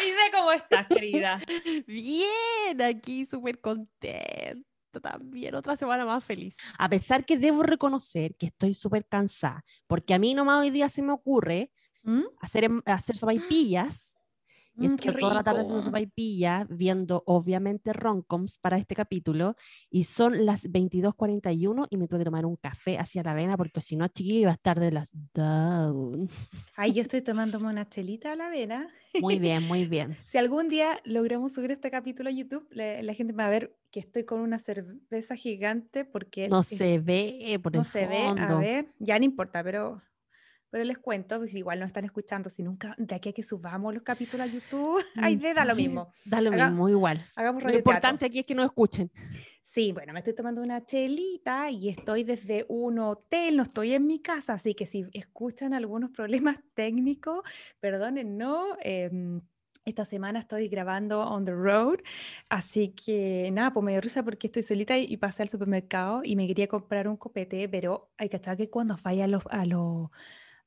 Aide, ¿cómo estás, querida? Bien, aquí súper contenta también, otra semana más feliz. A pesar que debo reconocer que estoy súper cansada, porque a mí nomás hoy día se me ocurre ¿Mm? hacer, em- hacer sopaipillas. Y Mm, toda la tarde haciendo rico. sopaipillas, viendo obviamente romcoms para este capítulo, y son las 22.41 y me tuve que tomar un café hacia la avena, porque si no, chiquillo, iba a estar de las down. Ay, yo estoy tomándome una chelita a la avena. Muy bien, muy bien. Si algún día logramos subir este capítulo a YouTube, la, la gente va a ver que estoy con una cerveza gigante porque No es- se ve por no el se ve, a fondo. ver, ya no importa, pero, pero les cuento, pues igual no están escuchando, si nunca, de aquí a que subamos los capítulos a YouTube, ay, Mm, de da lo sí, mismo. Da lo Haga- mismo, igual. Hagamos Lo importante aquí es que nos escuchen. Sí, bueno, me estoy tomando una chelita y estoy desde un hotel, no estoy en mi casa, así que si escuchan algunos problemas técnicos, perdonen, no. em, esta semana estoy grabando on the road, así que nada, pues me dio risa porque estoy solita y, y pasé al supermercado y me quería comprar un copete, pero hay que que cuando vaya a los, a los,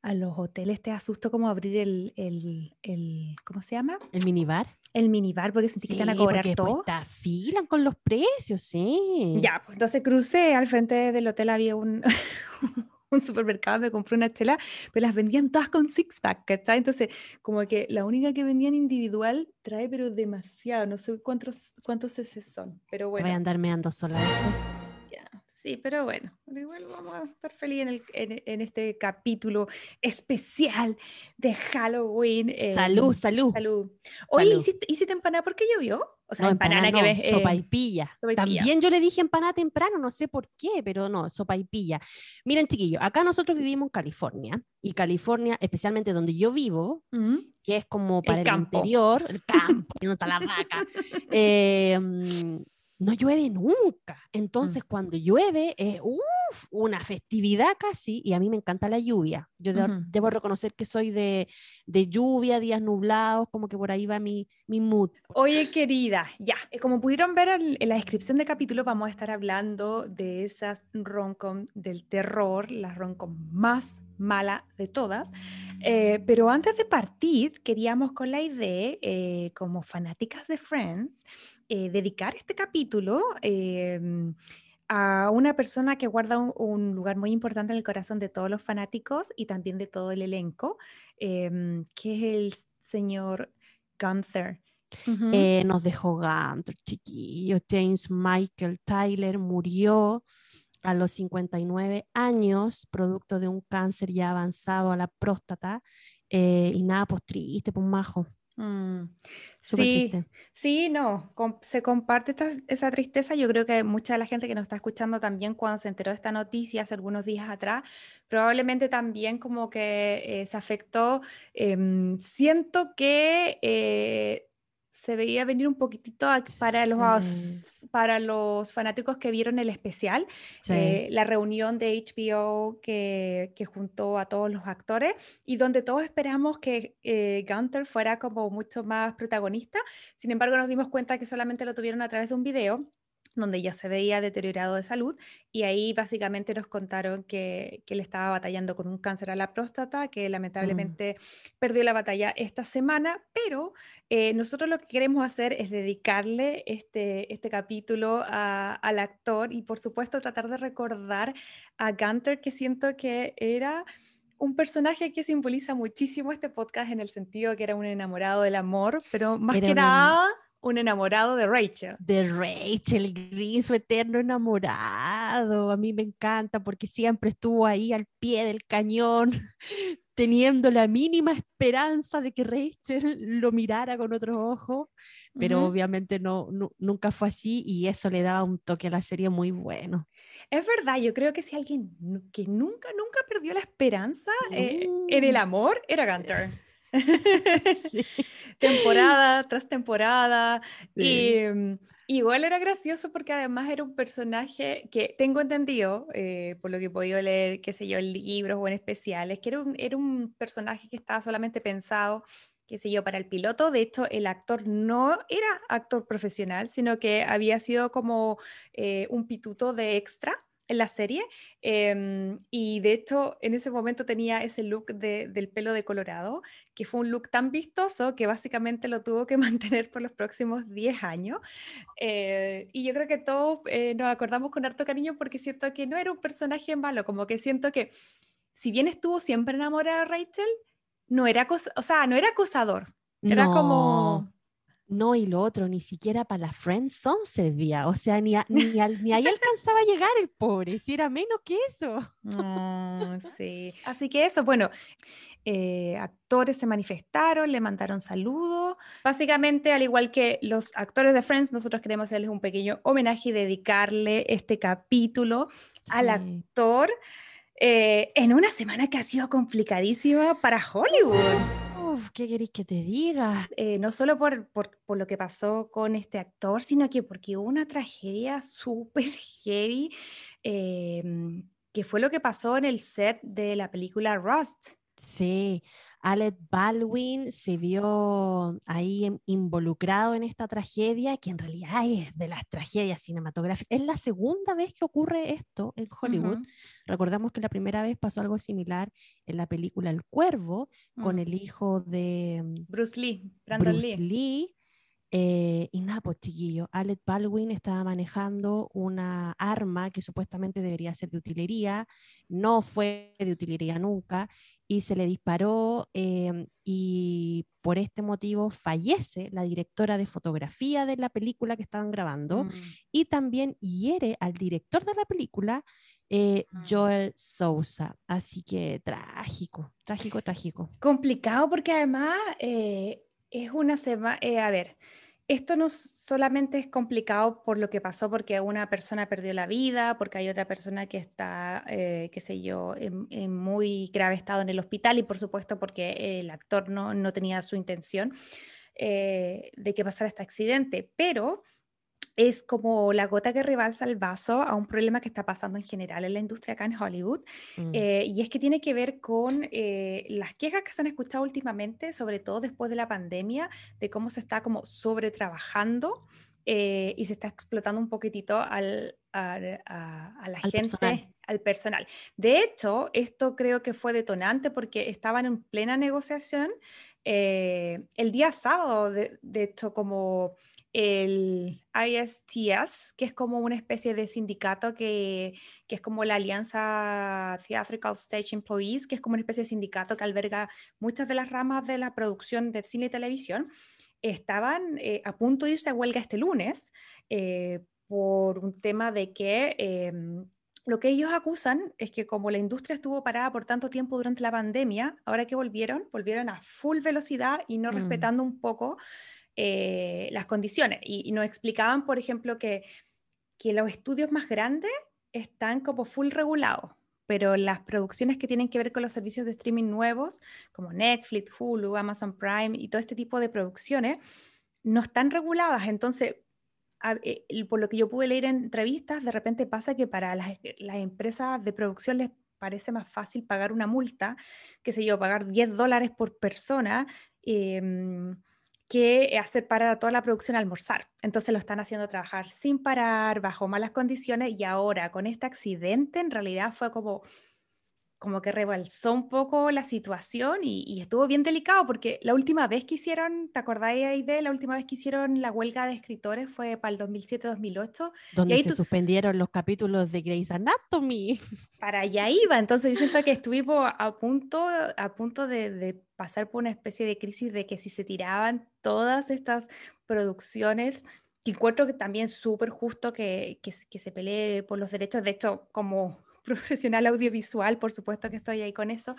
a los hoteles te asusto como abrir el, el, el, ¿cómo se llama? El minibar. El minibar porque sentí que te van a Sí, cobrar todo. te afilan con los precios, sí. Ya, pues entonces crucé, al frente del hotel había un, un supermercado, me compré una chela, pero las vendían todas con six pack, ¿cachai? Entonces, como que la única que vendían individual trae, pero demasiado, no sé cuántos, cuántos cc son, pero bueno, voy a andar meando sola ya, sí, pero bueno, igual vamos a estar felices en, el- en- en este capítulo especial de Halloween. eh, Salud, salud. Salud. Oye, Salud. ¿hiciste, hiciste empanada porque llovió? O sea, No, empanada, empanada que no, ves. eh, sopaipilla. sopaipilla. También yo le dije empanada temprano, no sé por qué, pero no, sopaipilla. Miren, chiquillos, acá nosotros vivimos en California y California, especialmente donde yo vivo, ¿Mm? que es como para el, campo. interior, el campo, y no está la vaca, eh, no llueve nunca. Entonces, cuando llueve, es uf, una festividad casi, y a mí me encanta la lluvia. Yo de- debo reconocer que soy de, de lluvia, días nublados, como que por ahí va mi, mi mood. Oye, querida, ya, eh, como pudieron ver al- en la descripción del capítulo, vamos a estar hablando de esas roncom del terror, la roncom más mala de todas. Eh, pero antes de partir, queríamos con la idea, eh, como fanáticas de Friends, eh, dedicar este capítulo em, a una persona que guarda un, lugar muy importante en el corazón de todos los fanáticos y también de todo el elenco, em, que es el señor Gunther. Eh, nos dejó Gunter, chiquillos. James Michael Tyler murió a los 59 años, producto de un cáncer ya avanzado a la próstata. eh, y nada, pues triste, pues majo. Mm, Sí, triste. sí, no, com- se comparte esta- esa tristeza. Yo creo que mucha de la gente que nos está escuchando también cuando se enteró de esta noticia hace algunos días atrás, probablemente también como que eh, se afectó. Em, siento que eh, se veía venir un poquitito para los, Sí. para los fanáticos que vieron el especial, Sí. eh, la reunión de HBO que, que juntó a todos los actores y donde todos esperamos que eh, Gunther fuera como mucho más protagonista. Sin embargo, nos dimos cuenta que solamente lo tuvieron a través de un video donde ya se veía deteriorado de salud y ahí básicamente nos contaron que, que él estaba batallando con un cáncer a la próstata, que lamentablemente perdió la batalla esta semana, pero eh, nosotros lo que queremos hacer es dedicarle este, este capítulo a- al actor y por supuesto tratar de recordar a Gunther, que siento que era un personaje que simboliza muchísimo este podcast en el sentido que era un enamorado del amor, pero más Era que nada un enamorado de Rachel. de Rachel Green, su eterno enamorado. A mí me encanta porque siempre estuvo ahí al pie del cañón, teniendo la mínima esperanza de que Rachel lo mirara con otros ojos, pero obviamente no, nu- nunca fue así y eso le daba un toque a la serie muy bueno. Es verdad, yo creo que si alguien que nunca, nunca perdió la esperanza eh, en el amor, era Gunter. temporada tras temporada. Y mm, igual era gracioso porque además era un personaje que tengo entendido, eh, por lo que he podido leer, qué sé yo, en libros o en especiales, que era un, era un personaje que estaba solamente pensado qué sé yo, para el piloto. De hecho, el actor no era actor profesional, sino que había sido como eh, un pituto de extra en la serie. Em, y de hecho, en ese momento tenía ese look del pelo de colorado, que fue un look tan vistoso que básicamente lo tuvo que mantener por los próximos 10 años. Eh, y yo creo que todos eh, nos acordamos con harto cariño porque siento que no era un personaje malo, como que siento que si bien estuvo siempre enamorada de Rachel, no era, o sea, no era acosador. Era como no, y lo otro, ni siquiera para la friendzone servía. O sea, ni, ni, ahí alcanzaba a llegar el pobre, si era menos que eso. sí. Así que eso, bueno, eh, actores se manifestaron, le mandaron saludos. Básicamente, al igual que los actores de Friends, nosotros queremos hacerles un pequeño homenaje y dedicarle este capítulo al actor eh, en una semana que ha sido complicadísima para Hollywood. ¿Qué queréis que te diga? Eh, no solo por, por, por, lo que pasó con este actor, sino que porque hubo una tragedia súper heavy, em, que fue lo que pasó en el set de la película Rust. Sí, Alec Baldwin se vio ahí involucrado en esta tragedia, que en realidad es de las tragedias cinematográficas. Es la segunda vez que ocurre esto en Hollywood. Recordamos que la primera vez pasó algo similar en la película El Cuervo, con mm. el hijo de mm, Bruce Lee, Bruce Lee. Eh, y nada, pues chiquillo, Alec Baldwin estaba manejando una arma que supuestamente debería ser de utilería, no fue de utilería nunca, y se le disparó em, y por este motivo fallece la directora de fotografía de la película que estaban grabando mm. y también hiere al director de la película, eh, mm. Joel Sousa. Así que trágico, trágico, trágico. Complicado porque además eh, es una semana, eh, a ver, esto no solamente es complicado por lo que pasó porque una persona perdió la vida, porque hay otra persona que está, eh, qué sé yo, en, muy grave estado en el hospital y por supuesto porque el actor no, no tenía su intención eh, de que pasara este accidente, pero es como la gota que rebalsa el vaso a un problema que está pasando en general en la industria acá en Hollywood. Mm. Eh, y es que tiene que ver con eh, las quejas que se han escuchado últimamente, sobre todo después de la pandemia, de cómo se está como sobretrabajando eh, y se está explotando un poquitito al, a, la gente, al personal. De hecho, esto creo que fue detonante porque estaban en plena negociación el día sábado, de, de hecho, como el ISTS, que es como una especie de sindicato que, que, es como la Alianza Theatrical Stage Employees, que es como una especie de sindicato que alberga muchas de las ramas de la producción de cine y televisión, estaban eh, a punto de irse a huelga este lunes eh, por un tema de que... Em, lo que ellos acusan es que como la industria estuvo parada por tanto tiempo durante la pandemia, ahora que volvieron, volvieron a full velocidad y no mm. respetando un poco eh, las condiciones. Y, nos explicaban, por ejemplo, que, que los estudios más grandes están como full regulados, pero las producciones que tienen que ver con los servicios de streaming nuevos, como Netflix, Hulu, Amazon Prime y todo este tipo de producciones, no están reguladas. Entonces, eh, por lo que yo pude leer en entrevistas, de repente pasa que para las, las empresas de producción les parece más fácil pagar una multa, que sé yo, pagar 10 dólares por persona. Eh, que hacer para toda la producción almorzar. Entonces lo están haciendo trabajar sin parar, bajo malas condiciones y ahora con este accidente en realidad fue como como que rebalsó un poco la situación y, estuvo bien delicado porque la última vez que hicieron, ¿te acordáis de la última vez que hicieron la huelga de escritores fue para el 2007-2008? Donde se suspendieron los capítulos de Grey's Anatomy. Para allá iba, entonces yo siento que estuvimos a punto, a punto de, pasar por una especie de crisis de que si se tiraban todas estas producciones que encuentro que también súper justo que, que, que, se pelee por los derechos. De hecho, como profesional audiovisual, por supuesto que estoy ahí con eso.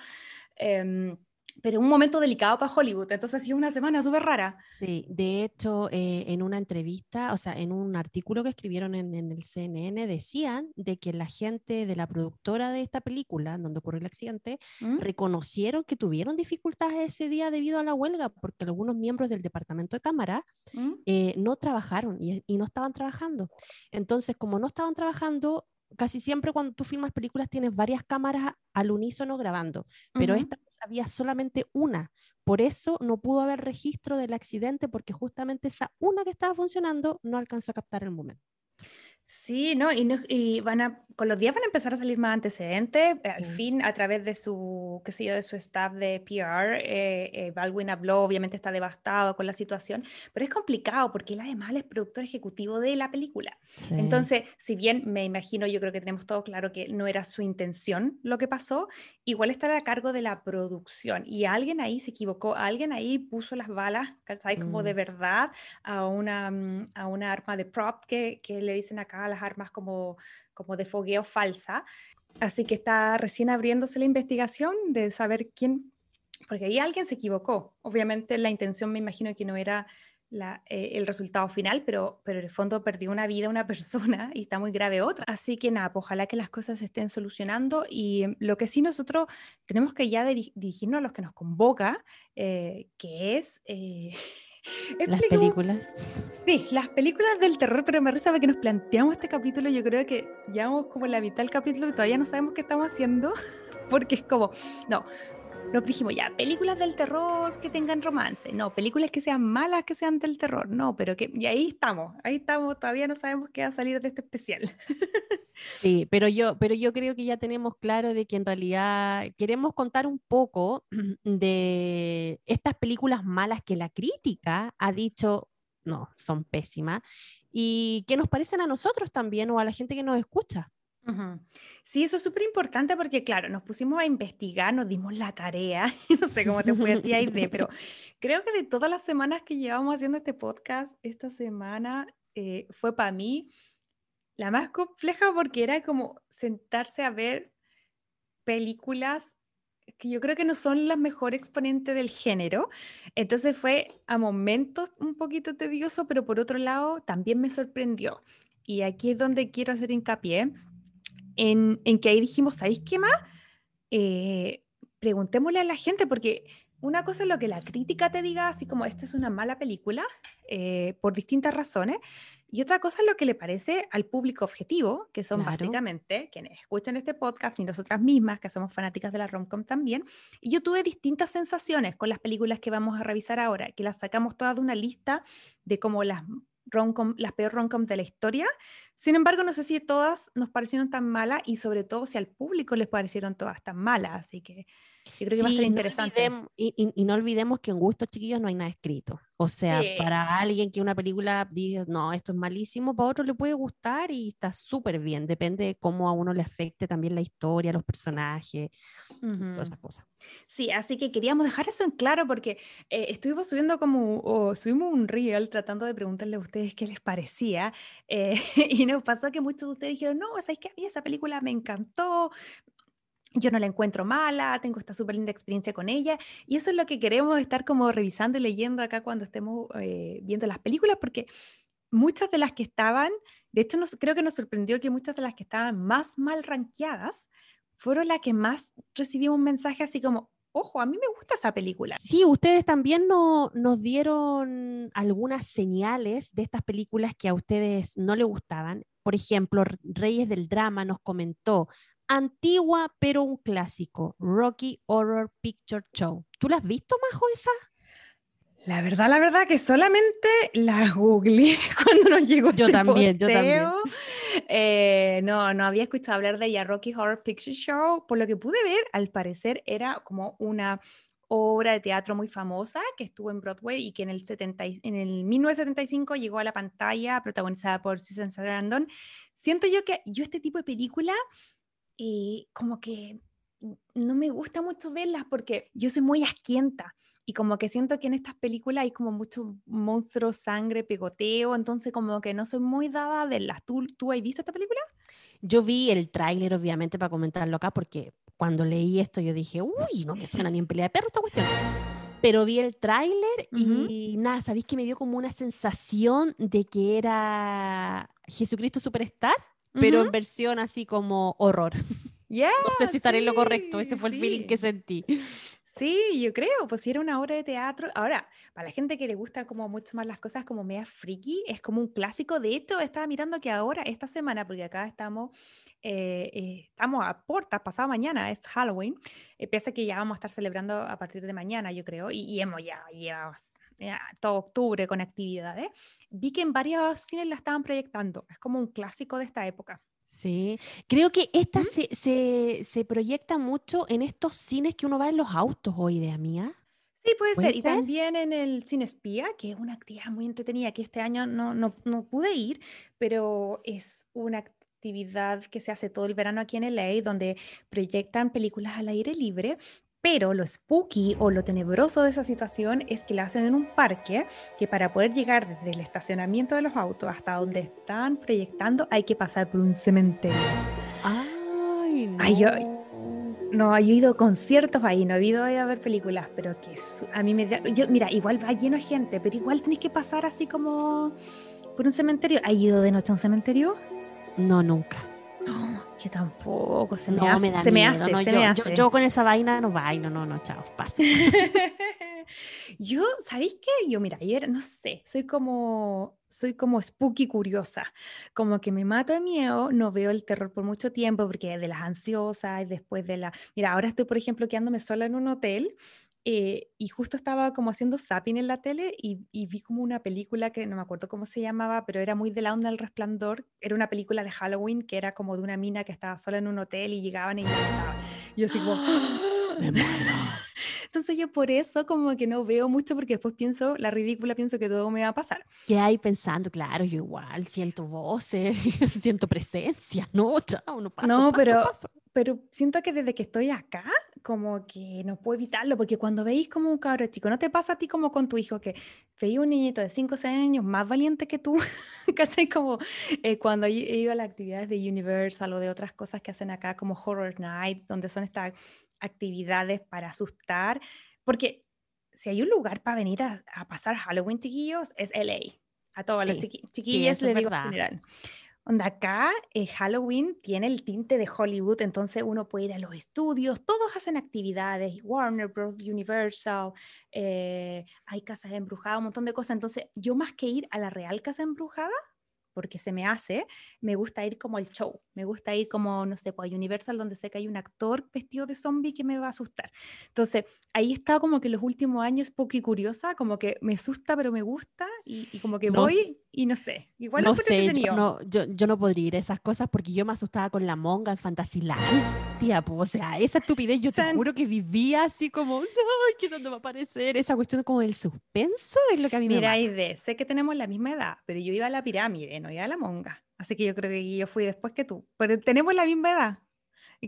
Em, pero un momento delicado para Hollywood, entonces ha sido una semana súper rara. Sí, de hecho, eh, en una entrevista, o sea, en un artículo que escribieron en, el CNN, decían de que la gente de la productora de esta película, donde ocurrió el accidente, ¿Mm? reconocieron que tuvieron dificultades ese día debido a la huelga, porque algunos miembros del departamento de cámara ¿Mm? eh, no trabajaron y, y no estaban trabajando. Entonces, como no estaban trabajando, casi siempre cuando tú filmas películas tienes varias cámaras al unísono grabando, pero esta vez había solamente una. Por eso no pudo haber registro del accidente porque justamente esa una que estaba funcionando no alcanzó a captar el momento. Sí, ¿no? Y, y, van a, con los días van a empezar a salir más antecedentes. Eh, al fin, a través de su, qué sé yo, de su staff de PR, eh, eh, Baldwin habló, obviamente está devastado con la situación, pero es complicado porque él además es productor ejecutivo de la película. Entonces, si bien me imagino, yo creo que tenemos todo claro que no era su intención lo que pasó, igual está a cargo de la producción y alguien ahí se equivocó, alguien ahí puso las balas, ¿sabes? Como de mm. verdad a una, mm, a una arma de prop que, que le dicen acá las armas como, como de fogueo falsa. Así que está recién abriéndose la investigación de saber quién, porque ahí alguien se equivocó. Obviamente la intención me imagino que no era la, eh, el resultado final, pero, pero en el fondo perdió una vida una persona y está muy grave otra. Así que nada, pues ojalá que las cosas se estén solucionando y lo que sí nosotros tenemos que ya dirigirnos a los que nos convoca, eh, que es... Las películas. Sí, las películas del terror, pero me risa que nos planteamos este capítulo. Yo creo que llevamos como la mitad del capítulo y todavía no sabemos qué estamos haciendo, porque es como, no, nos dijimos ya, películas del terror que tengan romance, no, películas que sean malas que sean del terror, no, pero que, y ahí estamos, ahí estamos, todavía no sabemos qué va a salir de este especial. Sí, pero yo, pero yo creo que ya tenemos claro de que en realidad queremos contar un poco de estas películas malas que la crítica ha dicho, no, son pésimas, y que nos parecen a nosotros también o a la gente que nos escucha. Sí, eso es súper importante porque, claro, nos pusimos a investigar, nos dimos la tarea, no sé cómo te fue a ti, Aide, pero creo que de todas las semanas que llevamos haciendo este podcast, esta semana eh, fue para mí la más compleja porque era como sentarse a ver películas que yo creo que no son las mejores exponentes del género. Entonces fue a momentos un poquito tedioso, pero por otro lado también me sorprendió. Y aquí es donde quiero hacer hincapié en, que ahí dijimos, ¿sabéis qué más? Eh, preguntémosle a la gente, porque una cosa es lo que la crítica te diga, así como esta es una mala película, eh, por distintas razones, y otra cosa es lo que le parece al público objetivo, que son básicamente quienes escuchan este podcast y nosotras mismas, que somos fanáticas de la romcom también. Y yo tuve distintas sensaciones con las películas que vamos a revisar ahora, que las sacamos todas de una lista de como las las peores romcoms de la historia. Sin embargo, no sé si todas nos parecieron tan malas y sobre todo si al público les parecieron todas tan malas. Así que yo creo que va a ser interesante. y, no olvidemos que en gustos chiquillos no hay nada escrito. O sea, para alguien que una película diga, no, esto es malísimo, para otro le puede gustar y está súper bien. Depende de cómo a uno le afecte también la historia, los personajes, todas esas cosas. Sí, así que queríamos dejar eso en claro porque eh, estuvimos subiendo como, o subimos un reel tratando de preguntarle a ustedes qué les parecía. Eh, y nos pasó que muchos de ustedes dijeron, no, ¿sabes qué? A mí esa película me encantó, yo no la encuentro mala, tengo esta súper linda experiencia con ella y eso es lo que queremos estar como revisando y leyendo acá cuando estemos eh, viendo las películas porque muchas de las que estaban, de hecho creo que nos sorprendió que muchas de las que estaban más mal rankeadas fueron las que más recibimos un mensaje así como, ojo, a mí me gusta esa película. Sí, ustedes también no, nos dieron algunas señales de estas películas que a ustedes no les gustaban. Por ejemplo, Reyes del Drama nos comentó, antigua pero un clásico, Rocky Horror Picture Show. ¿Tú la has visto, Majo, esa? La verdad, la verdad que solamente la googleé cuando nos llegó yo este también, yo también. Eh, no, no había escuchado hablar de ella, Rocky Horror Picture Show. Por lo que pude ver, al parecer era como una obra de teatro muy famosa que estuvo en Broadway y que en el, 70, en el 1975 llegó a la pantalla protagonizada por Susan Sarandon. Siento yo que yo este tipo de película y como que no me gusta mucho verlas porque yo soy muy asquienta y como que siento que en estas películas hay como mucho monstruo, sangre, pegoteo, entonces como que no soy muy dada a verlas. ¿Tú, ¿Tú has visto esta película? Yo vi el tráiler, obviamente, para comentarlo acá, porque cuando leí esto yo dije, uy, no me suena ni en pelea de perro esta cuestión. Pero vi el tráiler y nada, ¿sabéis que me dio como una sensación de que era Jesucristo Superstar? Pero en versión así como horror. no sé si estaré en lo correcto, ese fue el feeling que sentí. Sí, yo creo, pues si era una obra de teatro. Ahora, para la gente que le gusta como mucho más las cosas como media freaky, es como un clásico. De hecho, estaba mirando que ahora, esta semana, porque acá estamos, eh, eh, estamos a puertas, pasado mañana, es Halloween, eh, pese a que ya vamos a estar celebrando a partir de mañana, yo creo, y, hemos ya, ya, todo octubre con actividades. Vi que en varios cines la estaban proyectando, es como un clásico de esta época. Sí, creo que esta se, se, se, proyecta mucho en estos cines que uno va en los autos hoy, de mía. Sí, puede, ser. Y también en el Cine Espía, que es una actividad muy entretenida, que este año no, no, no pude ir, pero es una actividad que se hace todo el verano aquí en LA, donde proyectan películas al aire libre pero lo spooky o lo tenebroso de esa situación es que la hacen en un parque que para poder llegar desde el estacionamiento de los autos hasta donde están proyectando hay que pasar por un cementerio. Ay, no. Ay, yo, no, he ido a conciertos ahí, no he ido a ver películas, pero que a mí me da, yo, mira, igual va lleno de gente, pero igual tenés que pasar así como por un cementerio. ¿Has ido de noche a un cementerio? No, nunca. No, yo tampoco, se me hace. se me hace, se yo, me hace. Yo, con esa vaina no bailo, no, no, chao, pase. yo, ¿sabéis qué? Yo, mira, ayer, no sé, soy como, soy como spooky curiosa, como que me mato de miedo, no veo el terror por mucho tiempo, porque de las ansiosas y después de la... Mira, ahora estoy, por ejemplo, quedándome sola en un hotel eh, y justo estaba como haciendo zapping en la tele y, vi como una película que no me acuerdo cómo se llamaba, pero era muy de la onda del resplandor. Era una película de Halloween que era como de una mina que estaba sola en un hotel y llegaban y yo así como... Me muero. Entonces yo por eso como que no veo mucho porque después pienso, la ridícula, pienso que todo me va a pasar. ¿Qué hay pensando? Claro, yo igual siento voces, siento presencia, no, chao, no pasa. No, pero, pero siento que desde que estoy acá, como que no puedo evitarlo, porque cuando veis como un cabro chico, no te pasa a ti como con tu hijo, que veis un niñito de 5 o 6 años más valiente que tú, ¿cachai? Como eh, cuando he ido a las actividades de Universal o de otras cosas que hacen acá, como Horror Night, donde son estas actividades para asustar, porque si hay un lugar para venir a, pasar Halloween, chiquillos, es LA. A todas las chiquillas le digo en general. Donde acá eh, Halloween tiene el tinte de Hollywood, entonces uno puede ir a los estudios, todos hacen actividades, Warner Bros., Universal, eh, hay casas embrujadas, un montón de cosas. Entonces, yo más que ir a la real casa embrujada, porque se me hace, me gusta ir como al show, me gusta ir como, no sé, pues a Universal donde sé que hay un actor vestido de zombie que me va a asustar. Entonces, ahí está como que los últimos años poco curiosa, como que me asusta pero me gusta y, como que voy y no sé, igual no sé, yo no, yo, yo, no podría ir a esas cosas porque yo me asustaba con la monga en Fantasyland tía, pues, o sea, esa estupidez yo te juro que vivía así como, no, ¿qué dónde va a aparecer? Esa cuestión como del suspenso es lo que a mí me Mira, Aide, sé que tenemos la misma edad, pero yo iba a la pirámide, no iba a la monga. Así que yo creo que yo fui después que tú. Pero tenemos la misma edad.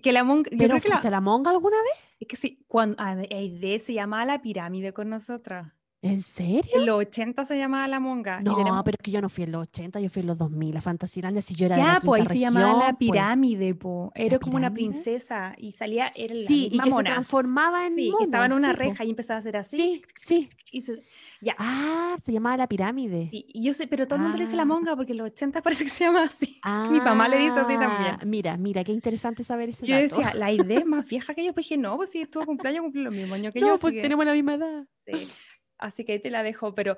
Que la monga, ¿Pero fuiste la monga alguna vez? Es que sí, cuando Aide se llamaba la pirámide con nosotras. ¿En serio? En los 80 se llamaba La Monga. No, pero es que yo no fui en los 80, yo fui en los 2000. La Fantasylandia, si yo era ya, de la pues ahí se llamaba La. Pirámide, po. Era como una princesa y salía, era la sí, misma y que se transformaba en Sí, que estaba en una reja y empezaba a hacer así. Sí, sí. ya. Ah, se llamaba La Pirámide. Sí, y yo sé, pero todo el mundo le dice La ah. Monga porque en los 80 parece que se llama así. Mi mamá le dice así también. Ah, mira, mira, qué interesante saber eso. Yo decía, la idea es más vieja que yo, pues dije, no, pues si estuvo cumpleaños, cumple lo mismo año que yo. No, pues tenemos la misma edad. Sí. Así que ahí te la dejo, pero,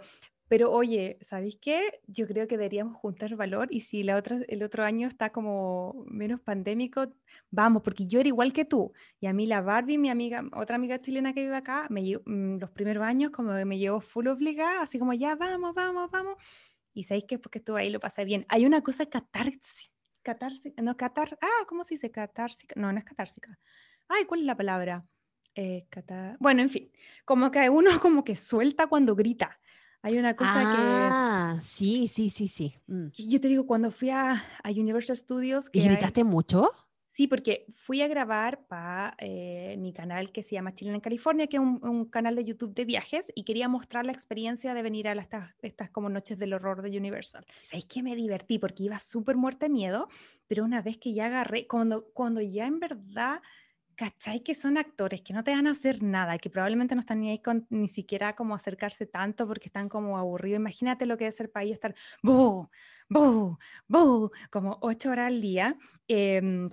pero oye, ¿sabéis qué? Yo creo que deberíamos juntar valor y si la otra, el otro año está como menos pandémico, vamos, porque yo era igual que tú. Y a mí la Barbie, mi amiga, otra amiga chilena que vive acá, me mm, los primeros años como me llevó full obligada, así como ya, vamos, vamos, vamos. Y sabéis que porque estuve ahí lo pasé bien. Hay una cosa catársica, catársica, no, catar, ah, ¿cómo se dice? Catársica, no, no es catársica. Ay, ¿cuál es la palabra? Eh, bueno, en fin, como que uno como que suelta cuando grita. Hay una cosa que... Ah, sí, sí, sí, sí. Mm. Yo te digo, cuando fui a, a Universal Studios... ¿Y gritaste mucho? Sí, porque fui a grabar para eh, mi canal que se llama Chile en California, que es un, un, canal de YouTube de viajes, y quería mostrar la experiencia de venir a las, estas, estas como noches del horror de Universal. ¿Sabéis que me divertí? Porque iba súper muerta de miedo, pero una vez que ya agarré, cuando, cuando ya en verdad ¿cachai? Que son actores que no te van a hacer nada, que probablemente no están ni ahí ni siquiera como acercarse tanto porque están como aburridos. Imagínate lo que es ser para ellos estar, ¡bu! ¡bu! ¡bu! como ocho horas al día. Eh,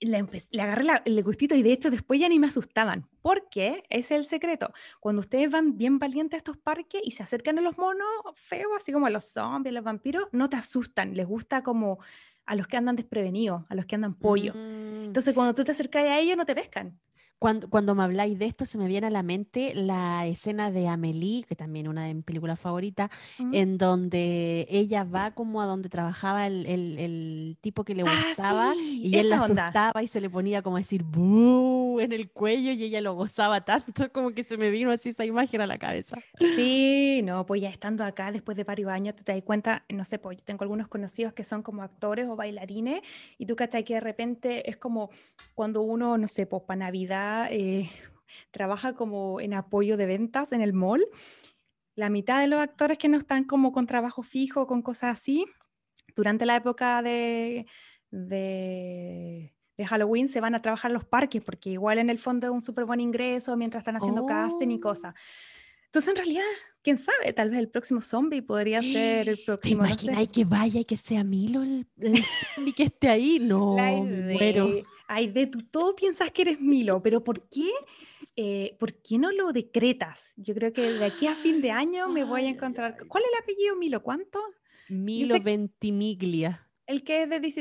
le, le, agarré la, el gustito y de hecho después ya ni me asustaban. Porque ese es el secreto. Cuando ustedes van bien valientes a estos parques y se acercan a los monos feos, así como a los zombies, a los vampiros, no te asustan. Les gusta como a los que andan desprevenidos, a los que andan pollo. Mm. Entonces cuando tú te acercas a ellos no te pescan. Cuando, cuando, me habláis de esto, se me viene a la mente la escena de Amélie, que también es una de mis películas favoritas, mm. en donde ella va como a donde trabajaba el, el, el tipo que le ah, gustaba sí, y él la asustaba y se le ponía como a decir en el cuello y ella lo gozaba tanto, como que se me vino así esa imagen a la cabeza. Sí, no, pues ya estando acá después de varios años, tú te das cuenta, no sé, pues yo tengo algunos conocidos que son como actores o bailarines y tú cachai que de repente es como cuando uno, no sé, pues para Navidad eh, trabaja como en apoyo de ventas en el mall. La mitad de los actores que no están como con trabajo fijo, con cosas así, durante la época de, de, Halloween se van a trabajar en los parques, porque igual en el fondo es un súper buen ingreso mientras están haciendo casting y oh. cosas. Entonces, en realidad, quién sabe, tal vez el próximo zombie podría ser el próximo. ¿Te imaginas que vaya y que sea Milo el, zombie que esté ahí? No, muero. Ay, de tú todo piensas que eres Milo, pero ¿por qué? Eh, ¿Por qué no lo decretas? Yo creo que de aquí a fin de año me voy a encontrar. ¿Cuál es el apellido Milo? ¿Cuánto? Milo Ventimiglia. El que es de This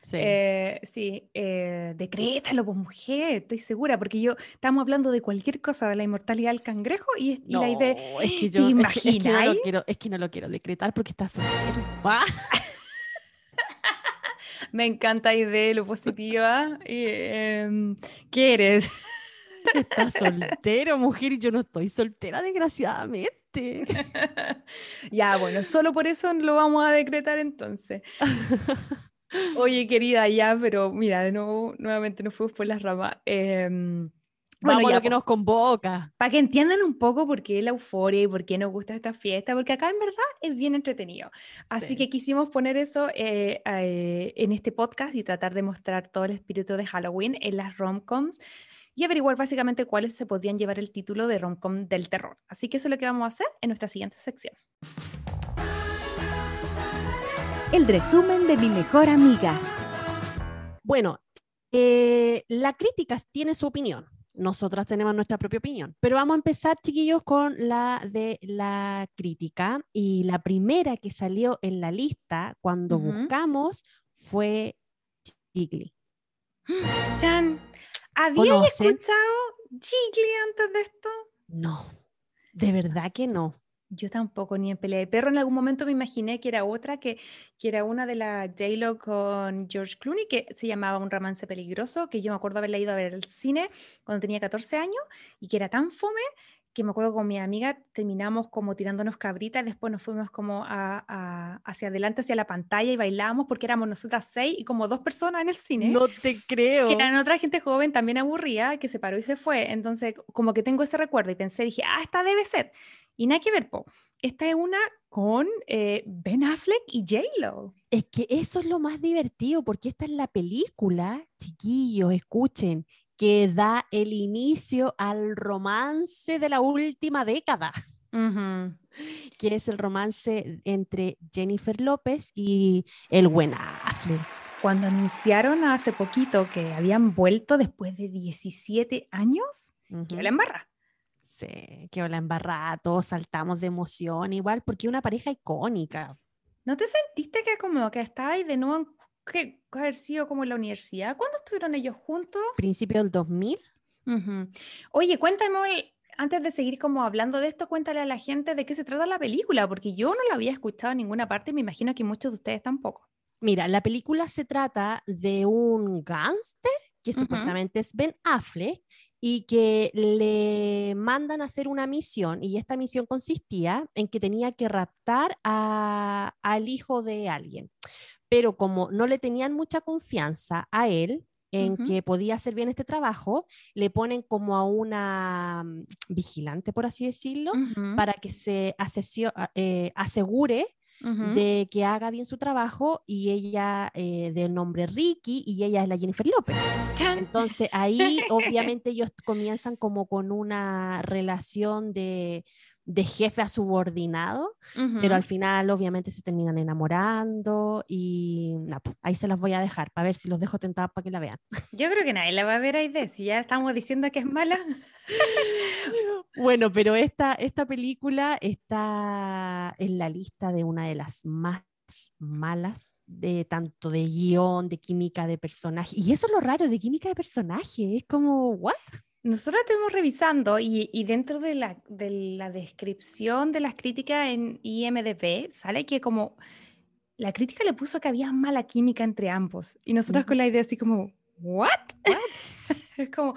Sí, eh, sí eh, decrétalo, pues mujer, estoy segura, porque yo estamos hablando de cualquier cosa de la inmortalidad del cangrejo y, la idea. Es que yo, es que, no lo quiero, es que no lo quiero decretar porque está soltero. Me encanta idea, lo positiva. Eh, ¿Qué eres? Estás soltero, mujer, y yo no estoy soltera, desgraciadamente. ya, bueno, solo por eso lo vamos a decretar entonces. Oye, querida, ya, pero mira, de nuevo, nuevamente nos fuimos por las ramas. Eh, bueno, Vamos ya, lo que nos convoca. Para que entiendan un poco por qué la euforia y por qué nos gusta esta fiesta, porque acá en verdad es bien entretenido. Así sí. que quisimos poner eso eh, eh, en este podcast y tratar de mostrar todo el espíritu de Halloween en las romcoms y averiguar básicamente cuáles se podían llevar el título de romcom del terror. Así que eso es lo que vamos a hacer en nuestra siguiente sección el resumen de mi mejor amiga. Bueno, eh, la crítica tiene su opinión. Nosotras tenemos nuestra propia opinión. Pero vamos a empezar, chiquillos, con la de la crítica. Y la primera que salió en la lista cuando uh -huh. buscamos fue Jiggly. Chan, ¿había escuchado Jiggly antes de esto? No, de verdad que no. Yo tampoco, ni en pelea de perro. En algún momento me imaginé que era otra, que, que era una de la J-Lo con George Clooney, que se llamaba Un romance peligroso, que yo me acuerdo haberla ido a ver al cine cuando tenía 14 años y que era tan fome que me acuerdo con mi amiga terminamos como tirándonos cabritas, después nos fuimos como a, a, hacia adelante, hacia la pantalla y bailábamos porque éramos nosotras seis y como dos personas en el cine. No te creo. Que eran otra gente joven también aburrida que se paró y se fue. Entonces, como que tengo ese recuerdo y pensé, dije, ah, esta debe ser. Y nada que ver, po. Esta es una con eh, Ben Affleck y J-Lo. Es que eso es lo más divertido, porque esta es la película, chiquillos, escuchen, que da el inicio al romance de la última década. Uh -huh. que es el romance entre Jennifer López y el buen Affleck. Cuando anunciaron hace poquito que habían vuelto después de 17 años, uh -huh. que la embarra. Sí, que la embarrada, todos saltamos de emoción igual, porque una pareja icónica. ¿No te sentiste que como que estabais de nuevo que haber sido como en la universidad? ¿Cuándo estuvieron ellos juntos? Principio del 2000. Uh -huh. Oye, cuéntame, antes de seguir como hablando de esto, cuéntale a la gente de qué se trata la película, porque yo no la había escuchado en ninguna parte y me imagino que muchos de ustedes tampoco. Mira, la película se trata de un gángster que uh -huh. supuestamente es Ben Affleck y que le mandan a hacer una misión y esta misión consistía en que tenía que raptar al hijo de alguien. pero como no le tenían mucha confianza a él, en que podía hacer bien este trabajo, le ponen como a una mm, vigilante, por así decirlo, para que se asesio- a- eh, asegure de que haga bien su trabajo y ella eh, de nombre Ricky y ella es la Jennifer López. Entonces ahí obviamente ellos comienzan como con una relación de, de jefe a subordinado, pero al final obviamente se terminan enamorando y nada, pues, ahí se las voy a dejar para ver si los dejo tentados para que la vean. Yo creo que nadie la va a ver ahí si ya estamos diciendo que es mala. Bueno, pero esta, esta película está en la lista de una de las más malas de tanto de guion, de química de personaje. Y eso es lo raro de química de personaje. Es como, ¿what? Nosotros estuvimos revisando y, y dentro de la, de la descripción de las críticas en IMDb sale que como la crítica le puso que había mala química entre ambos. Y nosotros con la idea así como, ¿what? es como,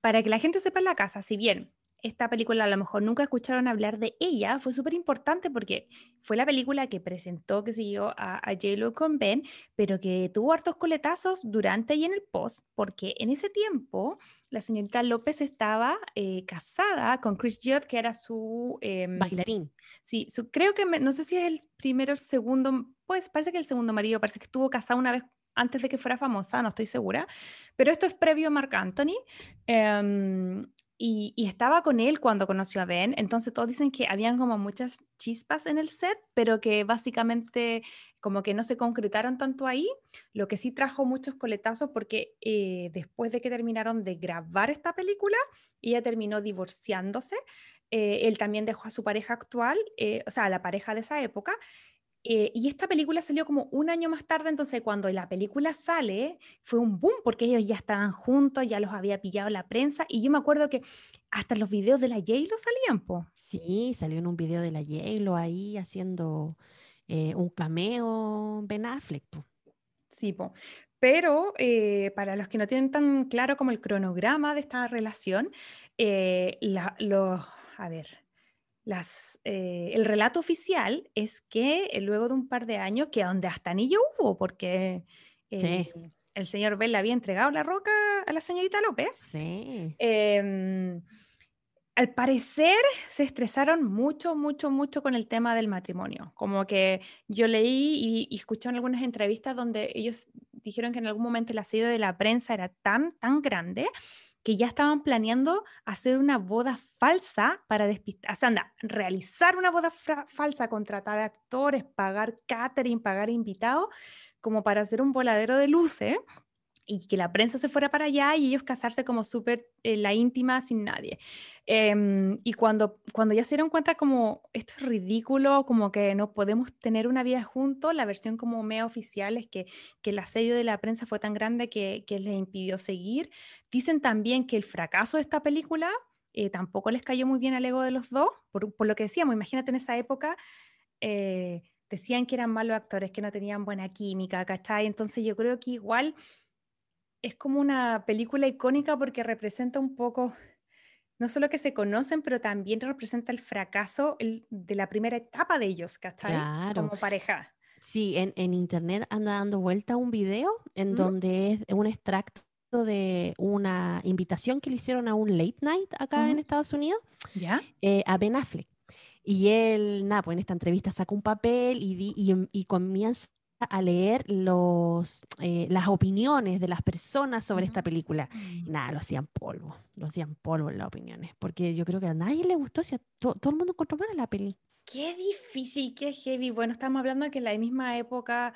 para que la gente sepa en la casa, si bien esta película a lo mejor nunca escucharon hablar de ella, fue súper importante porque fue la película que presentó, que yo, a, a J-Lo con Ben, pero que tuvo hartos coletazos durante y en el post, porque en ese tiempo la señorita López estaba eh, casada con Chris Judd, que era su... em, Bailarín. Sí, su- creo que, me- no sé si es el primero o el segundo, pues parece que el segundo marido, parece que estuvo casado una vez antes de que fuera famosa, no estoy segura, pero esto es previo a Marc Anthony, em, y, estaba con él cuando conoció a Ben, entonces todos dicen que habían como muchas chispas en el set, pero que básicamente como que no se concretaron tanto ahí, lo que sí trajo muchos coletazos porque eh, después de que terminaron de grabar esta película, ella terminó divorciándose eh, él también dejó a su pareja actual, eh, o sea, a la pareja de esa época. Eh, y esta película salió como un año más tarde, entonces cuando la película sale fue un boom porque ellos ya estaban juntos, ya los había pillado la prensa y yo me acuerdo que hasta los videos de la J-Lo salían, po. Sí, salió en un video de la J-Lo ahí haciendo eh, un cameo Ben Affleck. po. Sí, po. Pero eh, para los que no tienen tan claro como el cronograma de esta relación, la- los, a ver, las, eh, el relato oficial es que eh, luego de un par de años, que donde hasta anillo hubo, porque Sí. el, señor Bell le había entregado la roca a la señorita López. Sí. Em, al parecer se estresaron mucho, mucho, mucho con el tema del matrimonio. Como que yo leí y, y escuché en algunas entrevistas donde ellos dijeron que en algún momento el asedio de la prensa era tan, tan grande que ya estaban planeando hacer una boda falsa para despistar, o sea, anda, realizar una boda falsa, contratar actores, pagar catering, pagar invitados, como para hacer un voladero de luces y que la prensa se fuera para allá y ellos casarse como súper eh, la íntima sin nadie. Em, y cuando, cuando ya se dieron cuenta como esto es ridículo, como que no podemos tener una vida juntos, la versión como media oficial es que, que el asedio de la prensa fue tan grande que, que les impidió seguir. Dicen también que el fracaso de esta película eh, tampoco les cayó muy bien al ego de los dos, por, por lo que decíamos, imagínate en esa época. eh, Decían que eran malos actores, que no tenían buena química, ¿cachai? Entonces yo creo que igual es como una película icónica porque representa un poco, no solo que se conocen, pero también representa el fracaso el- de la primera etapa de ellos, ¿cachai? Claro. Como pareja. Sí, en, en internet anda dando vuelta un video en ¿Mm? donde es un extracto de una invitación que le hicieron a un late night acá en Ujú. Estados Unidos ¿Ya? eh, a Ben Affleck. Y él, nada, pues en esta entrevista saca un papel y, di- y, y comienza a leer los, eh, las opiniones de las personas sobre esta película. Y nada, lo hacían polvo, lo hacían polvo en las opiniones, porque yo creo que a nadie le gustó, si a to- todo el mundo encontró mala la peli. Qué difícil, qué heavy. Bueno, estamos hablando de que en la misma época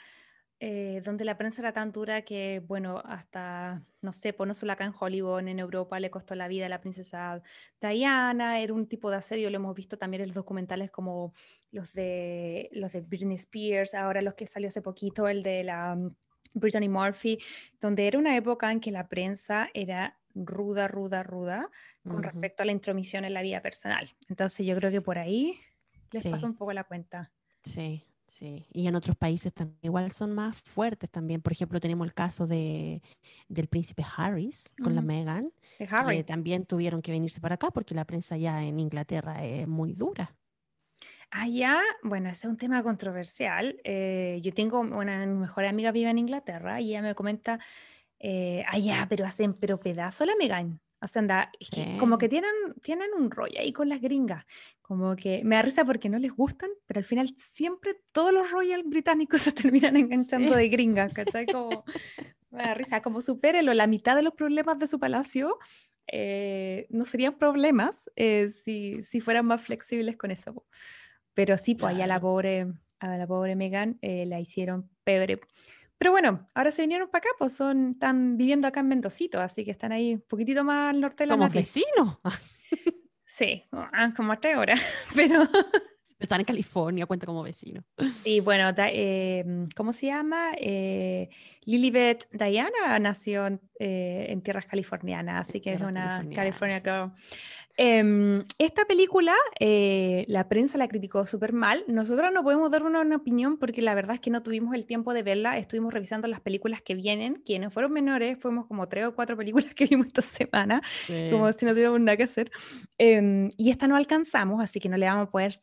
eh, donde la prensa era tan dura que, bueno, hasta, no sé, pues no solo acá en Hollywood, en Europa le costó la vida a la princesa Diana, era un tipo de asedio, lo hemos visto también en los documentales como los de, los de Britney Spears, ahora los que salió hace poquito, el de la mm, Brittany Murphy, donde era una época en que la prensa era ruda, ruda, ruda con respecto a la intromisión en la vida personal. Entonces yo creo que por ahí les Sí. pasa un poco la cuenta. Sí, sí. Y en otros países también igual son más fuertes también. Por ejemplo, tenemos el caso de, del príncipe Harris con la Ujú. Meghan, De que Harry. también tuvieron que venirse para acá porque la prensa ya en Inglaterra es muy dura. Allá, bueno, ese es un tema controversial. Eh, yo tengo una de mis mejores amigas vive en Inglaterra y ella me comenta, eh, allá, pero hacen pero pedazo la Megan. O sea, anda, es que como que tienen, tienen un rollo ahí con las gringas. Como que me da risa porque no les gustan, pero al final siempre todos los royal británicos se terminan enganchando de gringas, ¿cachai? Como, me da risa, como supérelo, la mitad de los problemas de su palacio eh, no serían problemas eh, si, si, fueran más flexibles con eso. Pero sí, pues allá la pobre, a la pobre Megan eh, la hicieron pebre. Pero bueno, ahora se vinieron para acá, pues son, están viviendo acá en Mendocito, así que están ahí un poquitito más al norte de la Somos vecinos. sí, ah, como a tres horas, pero... Están en California, cuenta como vecino. Y bueno, eh, ¿cómo se llama? Eh, Lilibet Diana nació eh, en tierras californianas, así que es una California girl. Em, esta película, eh, la prensa la criticó súper mal. Nosotros no podemos dar una, opinión porque la verdad es que no tuvimos el tiempo de verla. Estuvimos revisando las películas que vienen, quienes fueron menores, fuimos como tres o cuatro películas que vimos esta semana, como si no tuviéramos nada que hacer. Em, y esta no alcanzamos, así que no le vamos a poder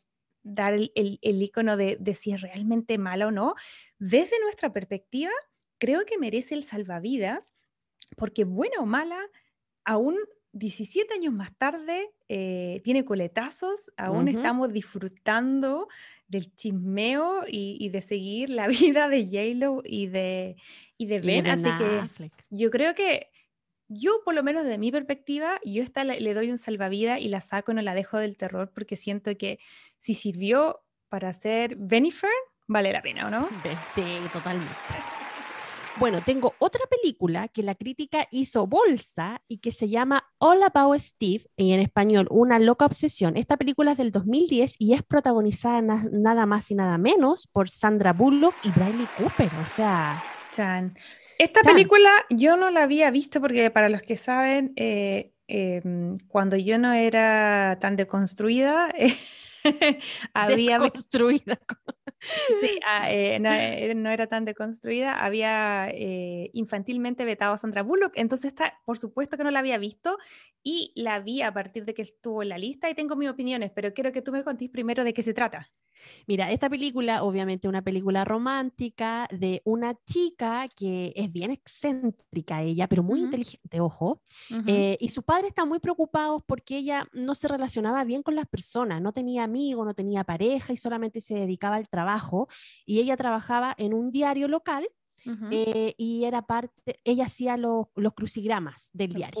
dar el, el, icono de, de si es realmente mala o no. Desde nuestra perspectiva, creo que merece el salvavidas porque buena o mala, aún 17 años más tarde eh, tiene coletazos, aún estamos disfrutando del chismeo y, de seguir la vida de J-Lo y de, y de Ben. Así que yo creo que yo, por lo menos desde mi perspectiva, yo esta le, doy un salvavidas y la saco, no la dejo del terror, porque siento que si sirvió para hacer Benifer, vale la pena, ¿o no? Sí, totalmente. Bueno, tengo otra película que la crítica hizo bolsa y que se llama All About Steve, y en español Una loca obsesión. Esta película es del 2010 y es protagonizada nada más y nada menos por Sandra Bullock y Bradley Cooper. O sea. Chan. Esta película yo no la había visto porque para los que saben, eh, em, cuando yo no era tan deconstruida, había... Deconstruida. Sí, ah, eh, eh, no, era tan deconstruida, había eh, infantilmente vetado a Sandra Bullock, entonces está, por supuesto que no la había visto y la vi a partir de que estuvo en la lista y tengo mis opiniones, pero quiero que tú me contes primero de qué se trata. Mira, esta película, obviamente una película romántica de una chica que es bien excéntrica ella, pero muy inteligente, ojo, y sus padres están muy preocupados porque ella no se relacionaba bien con las personas, no tenía amigos, no tenía pareja y solamente se dedicaba al trabajo y ella trabajaba en un diario local eh, y era parte, ella hacía los, los crucigramas del diario.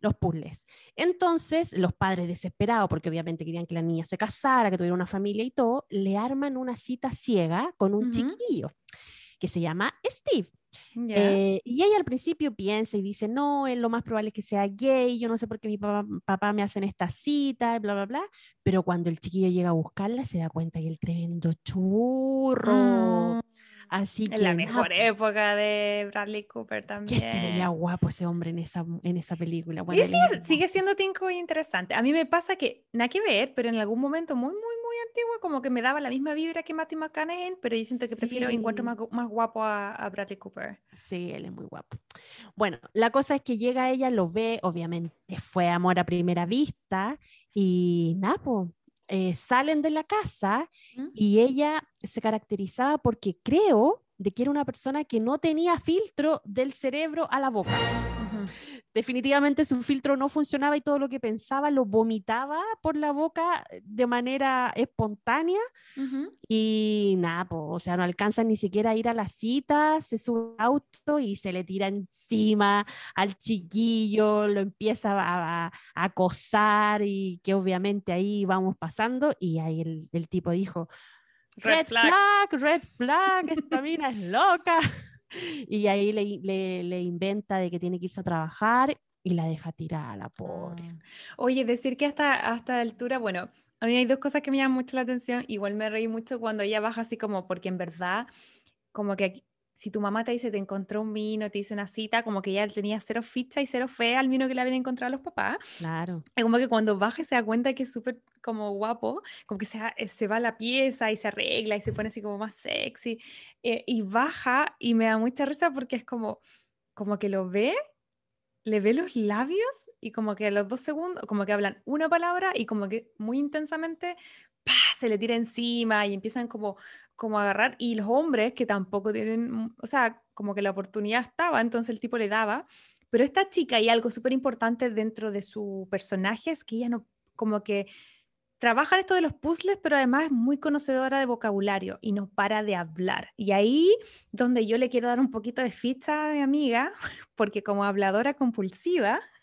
Los puzzles. Entonces, los padres desesperados, porque obviamente querían que la niña se casara, que tuviera una familia y todo, le arman una cita ciega con un chiquillo que se llama Steve. Eh, y ella al principio piensa y dice, no, es lo más probable es que sea gay, yo no sé por qué mi papá, me hacen esta cita, bla, bla, bla. Pero cuando el chiquillo llega a buscarla, se da cuenta que el tremendo churro. Mm. Así en la mejor época de Bradley Cooper también. Que se veía guapo ese hombre en esa, en esa película. Bueno, y sigue, siendo Tinko interesante. A mí me pasa que, nada que ver, pero en algún momento muy, muy, muy antiguo, como que me daba la misma vibra que Matthew McConaughey, pero yo siento que prefiero, encuentro más, más guapo a, Bradley Cooper. Sí, él es muy guapo. Bueno, la cosa es que llega ella, lo ve, obviamente fue amor a primera vista, y Napo, eh, salen de la casa y ella se caracterizaba porque creo de que era una persona que no tenía filtro del cerebro a la boca. Definitivamente su filtro no funcionaba y todo lo que pensaba lo vomitaba por la boca de manera espontánea. Y nada, o sea, no alcanza ni siquiera a ir a la cita, se sube al auto y se le tira encima al chiquillo, lo empieza a, acosar y que obviamente ahí vamos pasando y ahí el, el tipo dijo, red, flag. red flag, esta mina es loca. Y ahí le, le, inventa de que tiene que irse a trabajar y la deja tirada, la pobre. Ah. Oye, decir que hasta, hasta altura, bueno, a mí hay dos cosas que me llaman mucho la atención. Igual me reí mucho cuando ella baja así como, porque en verdad, como que si tu mamá te dice, te encontró un vino, te hizo una cita, como que ya tenía cero ficha y cero fe al vino que le habían encontrado los papás. Claro. Es como que cuando baja se da cuenta que es súper como guapo, como que se, eh, se va a la pieza y se arregla y se pone así como más sexy. Eh, y baja y me da mucha risa porque es como, como que lo ve, le ve los labios y como que a los dos segundos, como que hablan una palabra y como que muy intensamente se le tira encima y empiezan como, como agarrar. Y los hombres que tampoco tienen, o sea, como que la oportunidad estaba, entonces el tipo le daba. Pero esta chica, y algo súper importante dentro de su personaje, es que ella no, como que trabaja esto de los puzzles, pero además es muy conocedora de vocabulario y no para de hablar. Y ahí donde yo le quiero dar un poquito de ficha a mi amiga, porque como habladora compulsiva,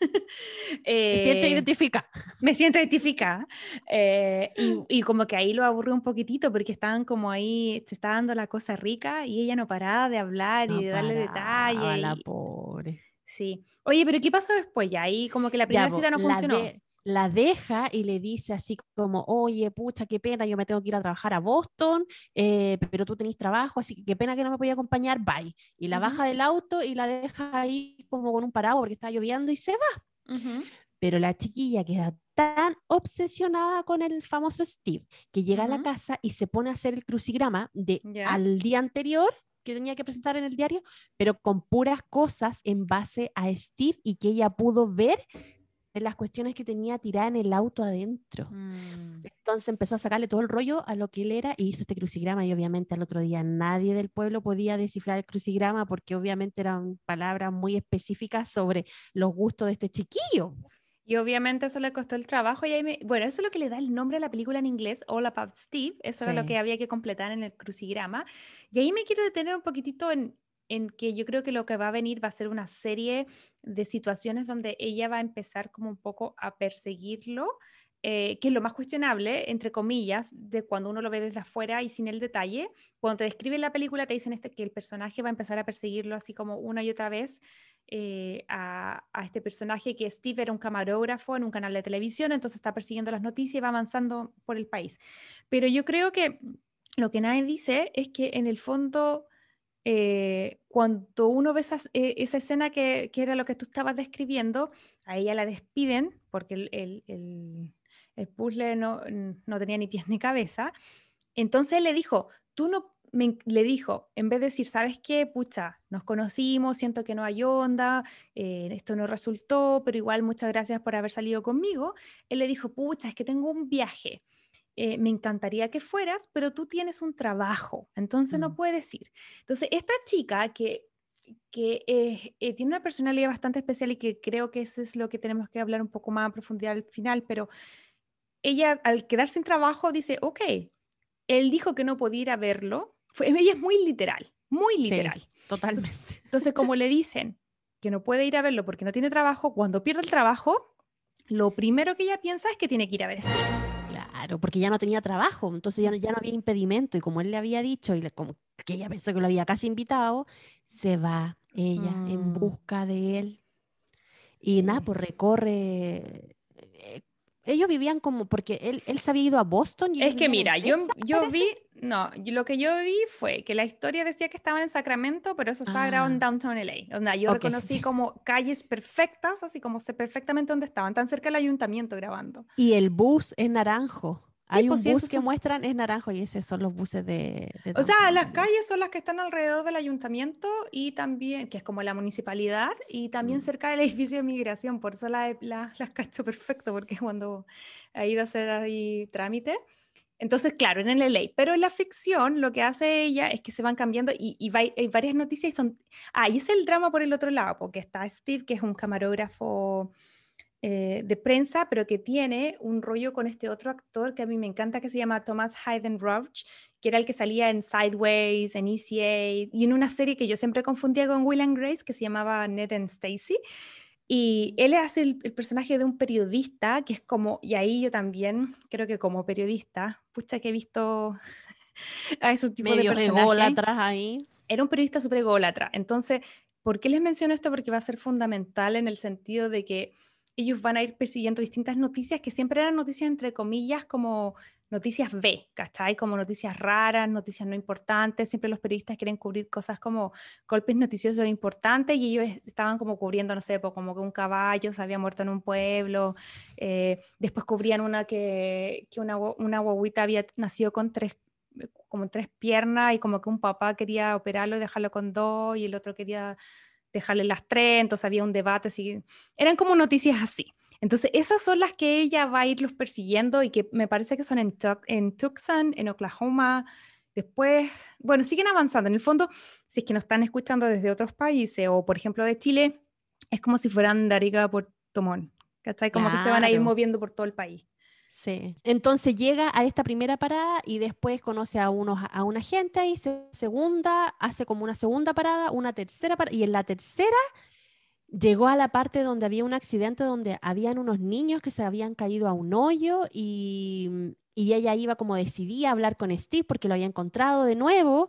me siento eh, identificada. Me siento identificada. Eh, y, y, como que ahí lo aburre un poquitito porque estaban como ahí, se está dando la cosa rica y ella no paraba de hablar y de darle detalles. La pobre. Sí. Oye, pero ¿qué pasó después? Ya ahí como que la primera cita no funcionó la deja y le dice así como, oye, pucha, qué pena, yo me tengo que ir a trabajar a Boston, eh, pero tú tenés trabajo, así que qué pena que no me podía acompañar, bye. Y la baja del auto y la deja ahí como con un paraguas porque está lloviendo y se va. Pero la chiquilla queda tan obsesionada con el famoso Steve que llega a la casa y se pone a hacer el crucigrama de al día anterior que tenía que presentar en el diario, pero con puras cosas en base a Steve y que ella pudo ver las cuestiones que tenía tirada en el auto adentro. Mm. Entonces empezó a sacarle todo el rollo a lo que él era y hizo este crucigrama y obviamente al otro día nadie del pueblo podía descifrar el crucigrama porque obviamente eran palabras muy específicas sobre los gustos de este chiquillo. Y obviamente eso le costó el trabajo. Y ahí bueno, eso es lo que le da el nombre a la película en inglés, All About Steve. Eso era lo que había que completar en el crucigrama. Y ahí me quiero detener un poquitito en, en que yo creo que lo que va a venir va a ser una serie de situaciones donde ella va a empezar como un poco a perseguirlo, eh, que es lo más cuestionable, entre comillas, de cuando uno lo ve desde afuera y sin el detalle. Cuando te describen la película te dicen este, que el personaje va a empezar a perseguirlo así como una y otra vez eh, a, a, este personaje que Steve era un camarógrafo en un canal de televisión, entonces está persiguiendo las noticias y va avanzando por el país. Pero yo creo que lo que nadie dice es que en el fondo eh, cuando uno ve eh, esa, escena que, era lo que tú estabas describiendo, a ella la despiden porque el, el, puzzle no, tenía ni pies ni cabeza. Entonces él le dijo, tú no, le dijo, en vez de decir, ¿sabes qué? Pucha, nos conocimos, siento que no hay onda, eh, esto no resultó, pero igual muchas gracias por haber salido conmigo. Él le dijo, pucha, es que tengo un viaje eh, me encantaría que fueras, pero tú tienes un trabajo, entonces no mm. puedes ir. Entonces, esta chica que, que eh, tiene una personalidad bastante especial y que creo que eso es lo que tenemos que hablar un poco más a profundidad al final, pero ella al quedar sin trabajo dice, ok, él dijo que no podía ir a verlo, Fue, ella es muy literal, muy literal. totalmente. Entonces, entonces, como le dicen que no puede ir a verlo porque no tiene trabajo, cuando pierde el trabajo, lo primero que ella piensa es que tiene que ir a ver a Steve. Claro, porque ya no tenía trabajo, entonces ya no, ya no había impedimento y como él le había dicho y como que ella pensó que lo había casi invitado, se va ella en mm. busca de él. Y nada, pues recorre. Eh, ellos vivían como, porque él, él se había ido a Boston. Y es que mira, yo, yo vi, no, lo que yo vi fue que la historia decía que estaban en Sacramento, pero eso estaba grabado en ah. Downtown LA. Donde yo reconocí como calles perfectas, así como sé perfectamente dónde estaban, tan cerca del ayuntamiento grabando. Y el bus es naranjo. Hay un pues bus que muestran es naranjo y esos son los buses de... o sea, las calles son las que están alrededor del ayuntamiento y también, que es como la municipalidad, y también mm. cerca del edificio de migración. Por eso las la, cacho perfecto, porque cuando ha ido a hacer ahí trámite, entonces, claro, en el LA, pero en la ficción lo que hace ella es que se van cambiando y, hay varias noticias y son... Ah, y es el drama por el otro lado, porque está Steve, que es un camarógrafo eh, de prensa, pero que tiene un rollo con este otro actor que a mí me encanta, que se llama Thomas Hayden Roach, que era el que salía en Sideways, en ECA, y en una serie que yo siempre confundía con Will and Grace, que se llamaba Ned and Stacy. Y él hace el, personaje de un periodista, que es como, y ahí yo también creo que como periodista, pucha que he visto a esos tipos de personajes. ahí. Era un periodista súper ególatra. Entonces, ¿por qué les menciono esto? Porque va a ser fundamental en el sentido de que ellos van a ir persiguiendo distintas noticias que siempre eran noticias entre comillas como noticias B, ¿cachai? Como noticias raras, noticias no importantes. Siempre los periodistas quieren cubrir cosas como golpes noticiosos importantes y ellos estaban como cubriendo, no sé, como que un caballo se había muerto en un pueblo. Eh, después cubrían una que, una, una guaguita había nacido con tres como tres piernas y como que un papá quería operarlo y dejarlo con dos y el otro quería dejarle las tres, entonces había un debate, así, eran como noticias así. Entonces, esas son las que ella va a irlos persiguiendo y que me parece que son en, en Tucson, en Oklahoma. Después, bueno, siguen avanzando. En el fondo, si es que nos están escuchando desde otros países o, por ejemplo, de Chile, es como si fueran de Arica por Tomón. ¿Cachai? Como que se van a ir moviendo por todo el país. Sí. Entonces llega a esta primera parada y después conoce a, unos, a una gente y segunda, hace como una segunda parada, una tercera parada, y en la tercera llegó a la parte donde había un accidente donde habían unos niños que se habían caído a un hoyo y, y ella iba como decidía hablar con Steve porque lo había encontrado de nuevo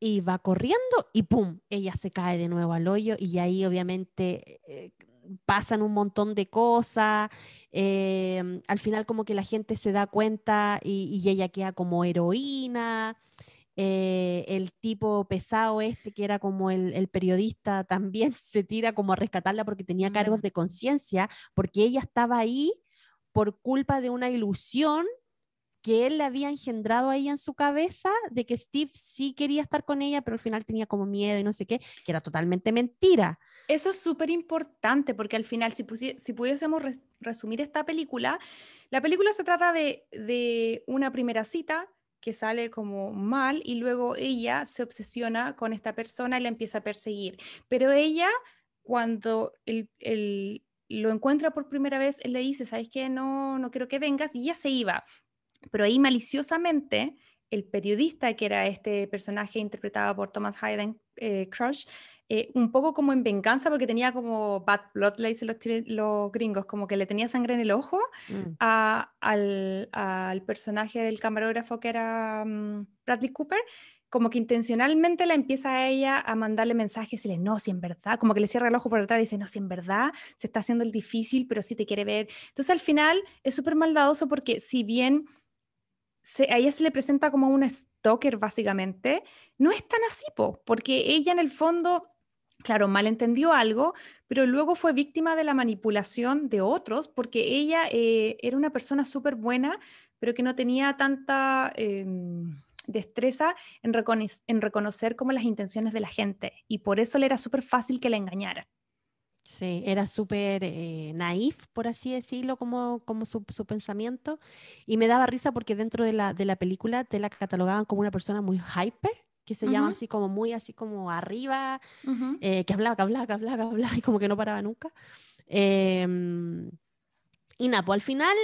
y va corriendo y ¡pum! Ella se cae de nuevo al hoyo y ahí obviamente eh, pasan un montón de cosas, em, al final como que la gente se da cuenta y, ella queda como heroína, eh, el tipo pesado este que era como el, periodista también se tira como a rescatarla porque tenía cargos mm. de conciencia, porque ella estaba ahí por culpa de una ilusión que él le había engendrado ahí en su cabeza de que Steve sí quería estar con ella, pero al final tenía como miedo y no sé qué, que era totalmente mentira. Eso es súper importante porque al final, si, si pudiésemos resumir esta película, la película se trata de, de una primera cita que sale como mal y luego ella se obsesiona con esta persona y la empieza a perseguir. Pero ella, cuando el, el, lo encuentra por primera vez, él le dice, ¿sabes qué? No, no quiero que vengas y ella se iba. Pero ahí maliciosamente, el periodista, que era este personaje interpretado por Thomas Hayden eh, Crush, eh, un poco como en venganza porque tenía como bad blood, le dicen los, los gringos, como que le tenía sangre en el ojo mm. al, al, personaje del camarógrafo que era mm, Bradley Cooper, como que intencionalmente la empieza a ella a mandarle mensajes y le, no, si en verdad, como que le cierra el ojo por detrás y dice, no, si en verdad se está haciendo el difícil, pero sí te quiere ver. Entonces al final es súper maldadoso porque si bien a ella se le presenta como una stalker básicamente, no es tan así, porque ella en el fondo, claro, malentendió algo, pero luego fue víctima de la manipulación de otros, porque ella eh, era una persona súper buena, pero que no tenía tanta em, destreza en, reconocer como las intenciones de la gente, y por eso le era súper fácil que la engañara. Sí, era súper eh, naif, por así decirlo, como, como su, pensamiento. Y me daba risa porque dentro de la, de la película te la catalogaban como una persona muy hyper, que se llama así como muy así como arriba, eh, que hablaba, que hablaba, que hablaba, que hablaba, y como que no paraba nunca. Em, y nada, pues al final,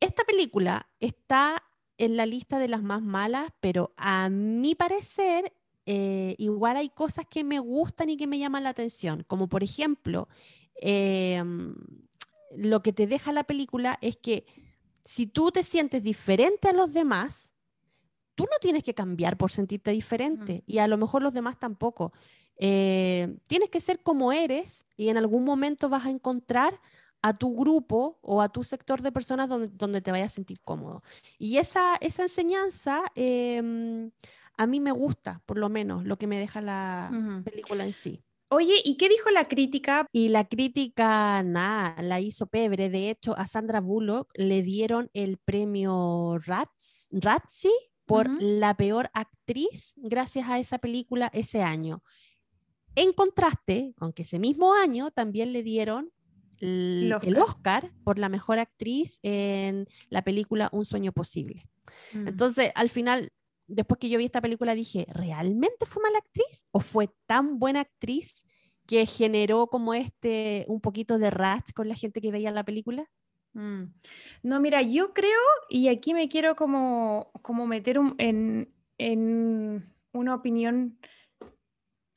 esta película está en la lista de las más malas, pero a mi parecer eh, igual hay cosas que me gustan y que me llaman la atención, como por ejemplo, em, lo que te deja la película es que si tú te sientes diferente a los demás, tú no tienes que cambiar por sentirte diferente y a lo mejor los demás tampoco. Eh, tienes que ser como eres y en algún momento vas a encontrar a tu grupo o a tu sector de personas donde, donde te vayas a sentir cómodo. Y esa, esa enseñanza em, a mí me gusta, por lo menos, lo que me deja la película en sí. Oye, ¿y qué dijo la crítica? Y la crítica, nada, la hizo pebre. De hecho, a Sandra Bullock le dieron el premio Rats, Razzie por la peor actriz gracias a esa película ese año. En contraste con que ese mismo año también le dieron el, Oscar. por la mejor actriz en la película Un sueño posible. Mm. Entonces, al final, después que yo vi esta película dije, ¿realmente fue mala actriz? ¿O fue tan buena actriz que generó como este un poquito de ratch con la gente que veía la película? Mm. No, mira, yo creo, y aquí me quiero como, como meter en, en, una opinión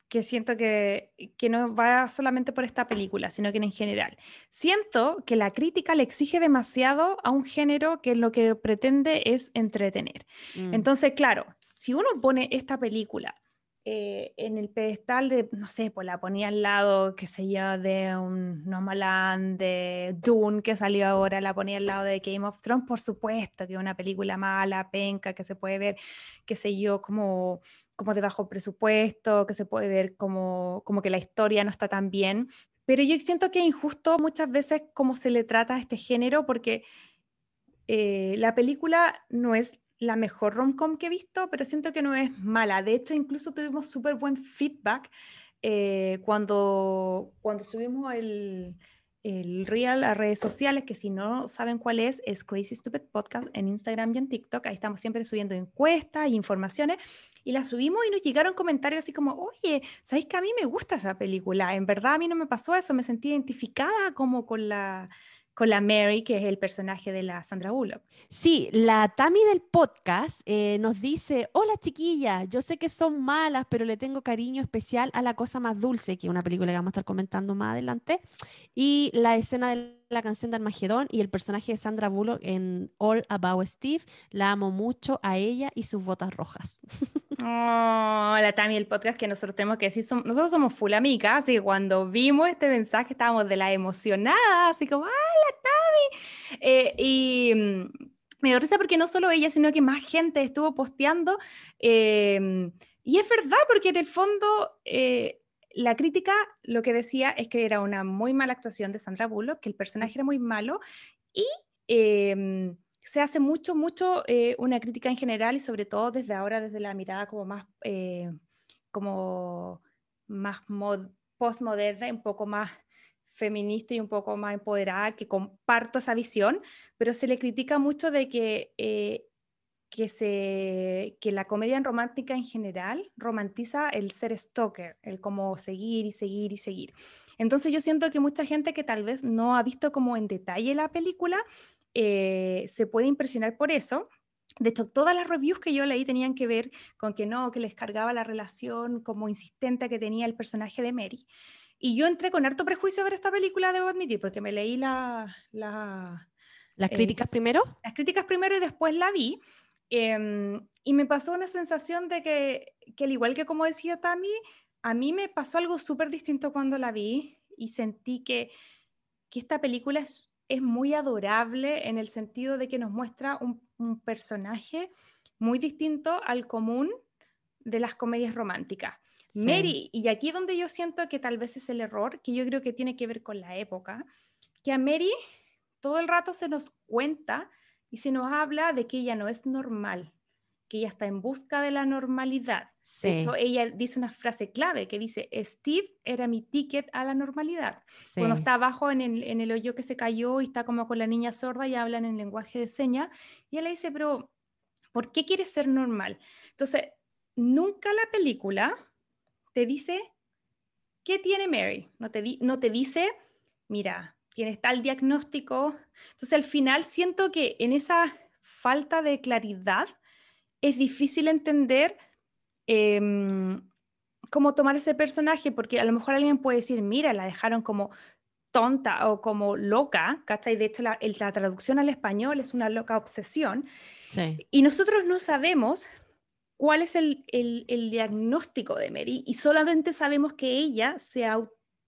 que siento que, que, no va solamente por esta película, sino que en general. Siento que la crítica le exige demasiado a un género que lo que pretende es entretener. Mm. Entonces, claro, si uno pone esta película eh, en el pedestal de, no sé, pues la ponía al lado, qué sé yo, de un Nomaland, de Dune, que salió ahora, la ponía al lado de Game of Thrones, por supuesto que una película mala, penca, que se puede ver, qué sé yo, como como de bajo presupuesto, que se puede ver como, como que la historia no está tan bien. Pero yo siento que es injusto muchas veces cómo se le trata a este género porque eh, la película no es la mejor rom-com que he visto, pero siento que no es mala. De hecho, incluso tuvimos súper buen feedback eh, cuando, cuando subimos el, el real a redes sociales, que si no saben cuál es, es Crazy Stupid Podcast en Instagram y en TikTok. Ahí estamos siempre subiendo encuestas e informaciones. Y las subimos y nos llegaron comentarios así como, oye, ¿sabéis que a mí me gusta esa película? En verdad a mí no me pasó eso, me sentí identificada como con la, con la Mary, que es el personaje de la Sandra Bullock. Sí, la Tami del podcast eh, nos dice, hola chiquilla, yo sé que son malas, pero le tengo cariño especial a La Cosa Más Dulce, que es una película que vamos a estar comentando más adelante, y la escena de la canción de Armagedón y el personaje de Sandra Bullock en All About Steve, la amo mucho a ella y sus botas rojas. Oh, la Tami del podcast que nosotros tenemos que decir, nosotros somos full amigas, así que cuando vimos este mensaje estábamos de la emocionada, así como, ¡ah, la Tami! Eh, y mm, me dio risa porque no solo ella, sino que más gente estuvo posteando. Em, y es verdad, porque en el fondo eh, la crítica lo que decía es que era una muy mala actuación de Sandra Bullock, que el personaje era muy malo y em, se hace mucho, mucho eh, una crítica en general y sobre todo desde ahora, desde la mirada como más, eh, como más postmoderna, un poco más feminista y un poco más empoderada, que comparto esa visión, pero se le critica mucho de que, eh, que, se, que la comedia romántica en general romantiza el ser stalker, el como seguir y seguir y seguir. Entonces yo siento que mucha gente que tal vez no ha visto como en detalle la película, eh, se puede impresionar por eso. De hecho, todas las reviews que yo leí tenían que ver con que no, que les cargaba la relación como insistente que tenía el personaje de Mary. Y yo entré con harto prejuicio a ver esta película, debo admitir, porque me leí la... ¿Las eh, críticas primero? Las críticas primero y después la vi. Em, y me pasó una sensación de que, que, al igual que como decía Tami, a mí me pasó algo súper distinto cuando la vi y sentí que, que esta película es es muy adorable en el sentido de que nos muestra un, personaje muy distinto al común de las comedias románticas. Mary, y aquí donde yo siento que tal vez es el error, que yo creo que tiene que ver con la época, que a Mary todo el rato se nos cuenta y se nos habla de que ella no es normal, que ella está en busca de la normalidad. De hecho, ella dice una frase clave que dice, Steve era mi ticket a la normalidad. Cuando está abajo en el, en el, hoyo que se cayó y está como con la niña sorda y hablan en lenguaje de señas, y ella le dice, pero ¿por qué quieres ser normal? Entonces, nunca la película te dice, ¿qué tiene Mary? No te, no te dice, mira, tienes tal diagnóstico. Entonces, al final siento que en esa falta de claridad, es difícil entender em, cómo tomar ese personaje, porque a lo mejor alguien puede decir, mira, la dejaron como tonta o como loca, ¿cachai? De hecho, la, la traducción al español es una loca obsesión. Y nosotros no sabemos cuál es el, el, el, diagnóstico de Mary y solamente sabemos que ella se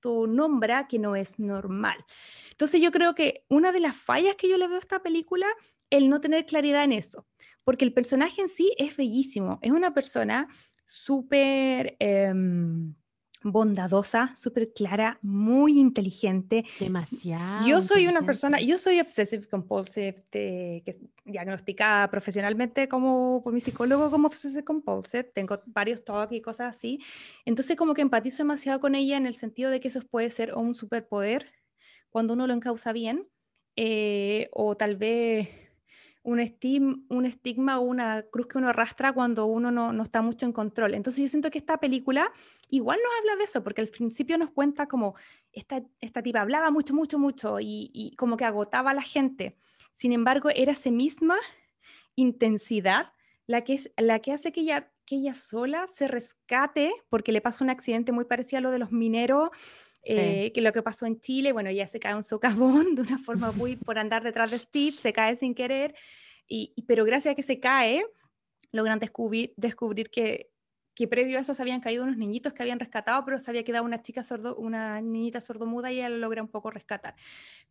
autonombra que no es normal. Entonces yo creo que una de las fallas que yo le veo a esta película el no tener claridad en eso, porque el personaje en sí es bellísimo, es una persona súper em, bondadosa, súper clara, muy inteligente. Demasiado. Yo soy una persona, yo soy obsessive compulsive, que, diagnosticada profesionalmente como por mi psicólogo como obsessive compulsive, tengo varios talks y cosas así, entonces como que empatizo demasiado con ella en el sentido de que eso puede ser un superpoder cuando uno lo encausa bien, eh, o tal vez un, un estigma o una cruz que uno arrastra cuando uno no, está mucho en control. Entonces yo siento que esta película igual nos habla de eso, porque al principio nos cuenta como esta, esta tipa hablaba mucho, mucho, mucho y, como que agotaba a la gente. Sin embargo, era esa misma intensidad la que, es, la que hace que ella, que ella sola se rescate, porque le pasa un accidente muy parecido a lo de los mineros eh, que lo que pasó en Chile, bueno, ya se cae un socavón de una forma muy por andar detrás de Steve, se cae sin querer, y, pero gracias a que se cae, logran descubrir, descubrir que, que previo a eso se habían caído unos niñitos que habían rescatado, pero se había quedado una chica sordo, una niñita sordomuda y ella lo logra un poco rescatar.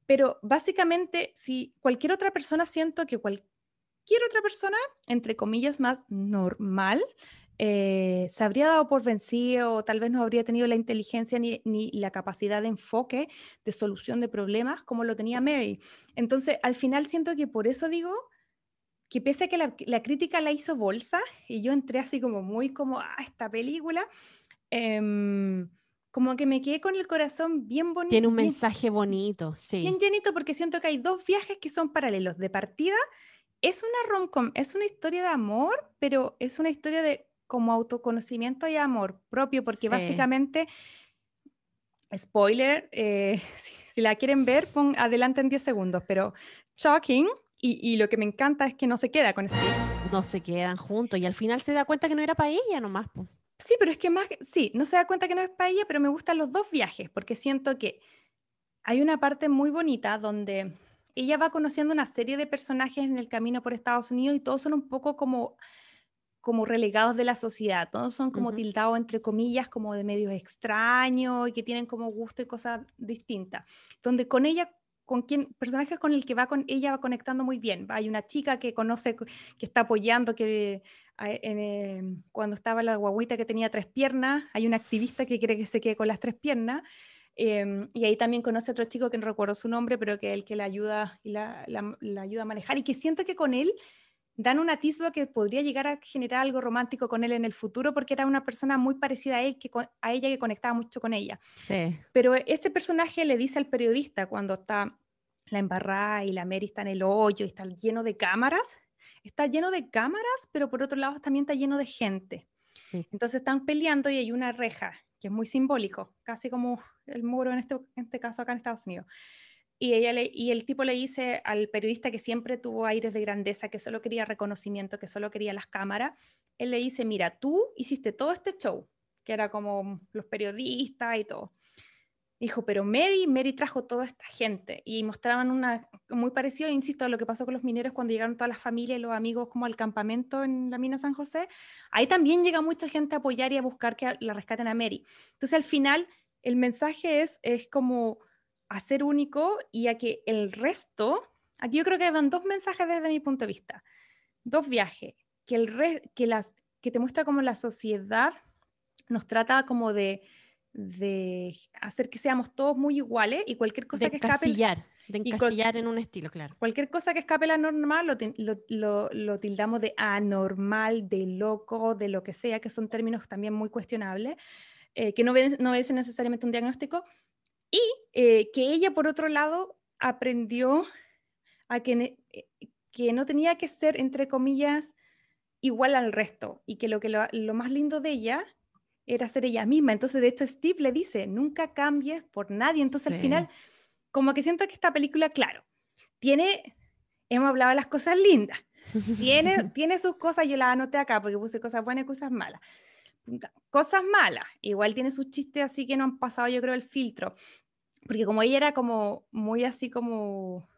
Pero básicamente, si cualquier otra persona siento que cualquier otra persona, entre comillas, más normal, eh, se habría dado por vencido o tal vez no habría tenido la inteligencia ni, la capacidad de enfoque, de solución de problemas como lo tenía Mary. Entonces, al final siento que por eso digo que pese a que la, crítica la hizo bolsa y yo entré así como muy como a ah, esta película, em, como que me quedé con el corazón bien bonito. Tiene un bien- mensaje bonito, sí. bien llenito porque siento que hay dos viajes que son paralelos. De partida, es una rom-com, es una historia de amor, pero es una historia de como autoconocimiento y amor propio, porque Sí. básicamente, spoiler, eh, si, si la quieren ver, pon adelante en 10 segundos, pero shocking, y, y lo que me encanta es que no se queda con Steve. No se quedan juntos y al final se da cuenta que no era para ella nomás. po. Sí, pero es que más, sí, no se da cuenta que no es para ella, pero me gustan los dos viajes, porque siento que hay una parte muy bonita donde ella va conociendo una serie de personajes en el camino por Estados Unidos y todos son un poco como, como relegados de la sociedad, todos son como Ujú. tildados entre comillas como de medios extraños y que tienen como gusto y cosas distintas, donde con ella con quien personajes con el que va con ella va conectando muy bien. Hay una chica que conoce que está apoyando que en, eh, cuando estaba la guaguita que tenía tres piernas, hay un activista que quiere que se quede con las tres piernas, em, y ahí también conoce a otro chico que no recuerdo su nombre, pero que es el que la ayuda, y la, la- la ayuda a manejar, y que siento que con él dan un atisbo que podría llegar a generar algo romántico con él en el futuro, porque era una persona muy parecida a él, que, a ella que conectaba mucho con ella. Sí. Pero este personaje le dice al periodista cuando está la embarrada y la Mary está en el hoyo y está lleno de cámaras, está lleno de cámaras, pero por otro lado también está lleno de gente. sí. Entonces están peleando y hay una reja, que es muy simbólico, casi como el muro en este, en este caso acá en Estados Unidos. Y, ella le- y el tipo le dice al periodista que siempre tuvo aires de grandeza, que solo quería reconocimiento, que solo quería las cámaras, él le dice, mira, tú hiciste todo este show, que era como los periodistas y todo. Dijo, pero Mary, Mary trajo toda esta gente y mostraban una muy parecido, insisto, a lo que pasó con los mineros cuando llegaron todas las familias y los amigos como al campamento en la mina San José. Ahí también llega mucha gente a apoyar y a buscar que la rescaten a Mary. Entonces al final el mensaje es, es como hacer único y a que el resto, aquí yo creo que van dos mensajes desde mi punto de vista, dos viajes, que, el re- que, las, que te muestra como la sociedad nos trata como de, de hacer que seamos todos muy iguales y cualquier cosa De que escape encasillar, de encasillar en un estilo, claro. cualquier cosa que escape la normal lo, lo- lo- lo tildamos de anormal, de loco, de lo que sea, que son términos también muy cuestionables, eh, que no, obede- no obedecen necesariamente un diagnóstico. Y eh, que ella, por otro lado, aprendió a que, eh, que no tenía que ser, entre comillas, igual al resto y que lo, que lo, lo más lindo de ella era ser ella misma. Entonces, de hecho, Steve le dice, nunca cambies por nadie. Entonces, al Sí. final, como que siento que esta película, claro, tiene, hemos hablado de las cosas lindas, tiene, tiene sus cosas, yo las anoté acá porque puse cosas buenas y cosas malas. Cosas malas, igual tiene sus chistes así que no han pasado yo creo el filtro, porque como ella era como muy así como,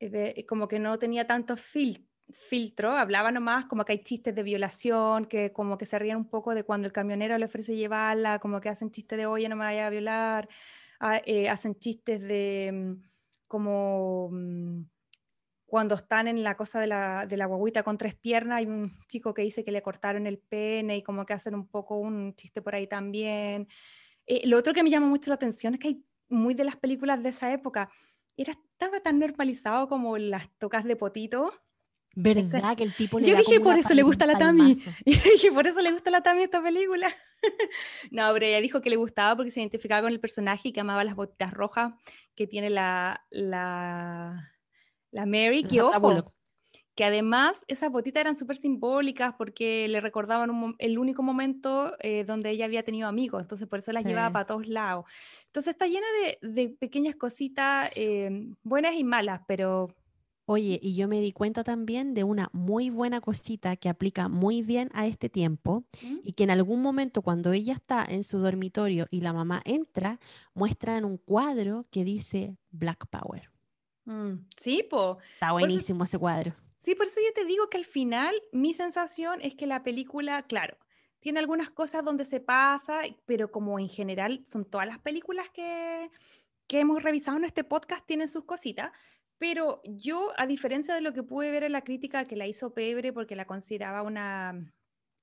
eh, de- como que no tenía tanto fil- filtro, hablaba nomás como que hay chistes de violación, que como que se ríen un poco de cuando el camionero le ofrece llevarla, como que hacen chistes de oye no me vaya a violar, ah, eh, hacen chistes de mm, como mm, cuando están en la cosa de la, de la guaguita con tres piernas, hay un chico que dice que le cortaron el pene y como que hacen un poco un chiste por ahí también. Eh, lo otro que me llama mucho la atención es que hay muy de las películas de esa época, era, estaba tan normalizado como las tocas de potito. ¿Verdad que el tipo le Yo dije, por eso le gusta la Tami. palmazo? Y dije, por eso le gusta la Tami esta película. no, pero ella dijo que le gustaba porque se identificaba con el personaje y que amaba las botitas rojas que tiene la, la, la Mary. Que ojo. Que además esas botitas eran súper simbólicas porque le recordaban un el único momento eh, donde ella había tenido amigos, entonces por eso las llevaba Sí. para todos lados. Entonces está llena de, de pequeñas cositas eh, buenas y malas, pero Oye, y yo me di cuenta también de una muy buena cosita que aplica muy bien a este tiempo ¿Mm? y que en algún momento cuando ella está en su dormitorio y la mamá entra, muestran un cuadro que dice Black Power. Mm, sí, po. Está buenísimo ese cuadro. Sí, por eso yo te digo que al final mi sensación es que la película, claro, tiene algunas cosas donde se pasa, pero como en general son todas las películas que, que hemos revisado en este podcast tienen sus cositas, pero yo, a diferencia de lo que pude ver en la crítica que la hizo Pebre porque la consideraba una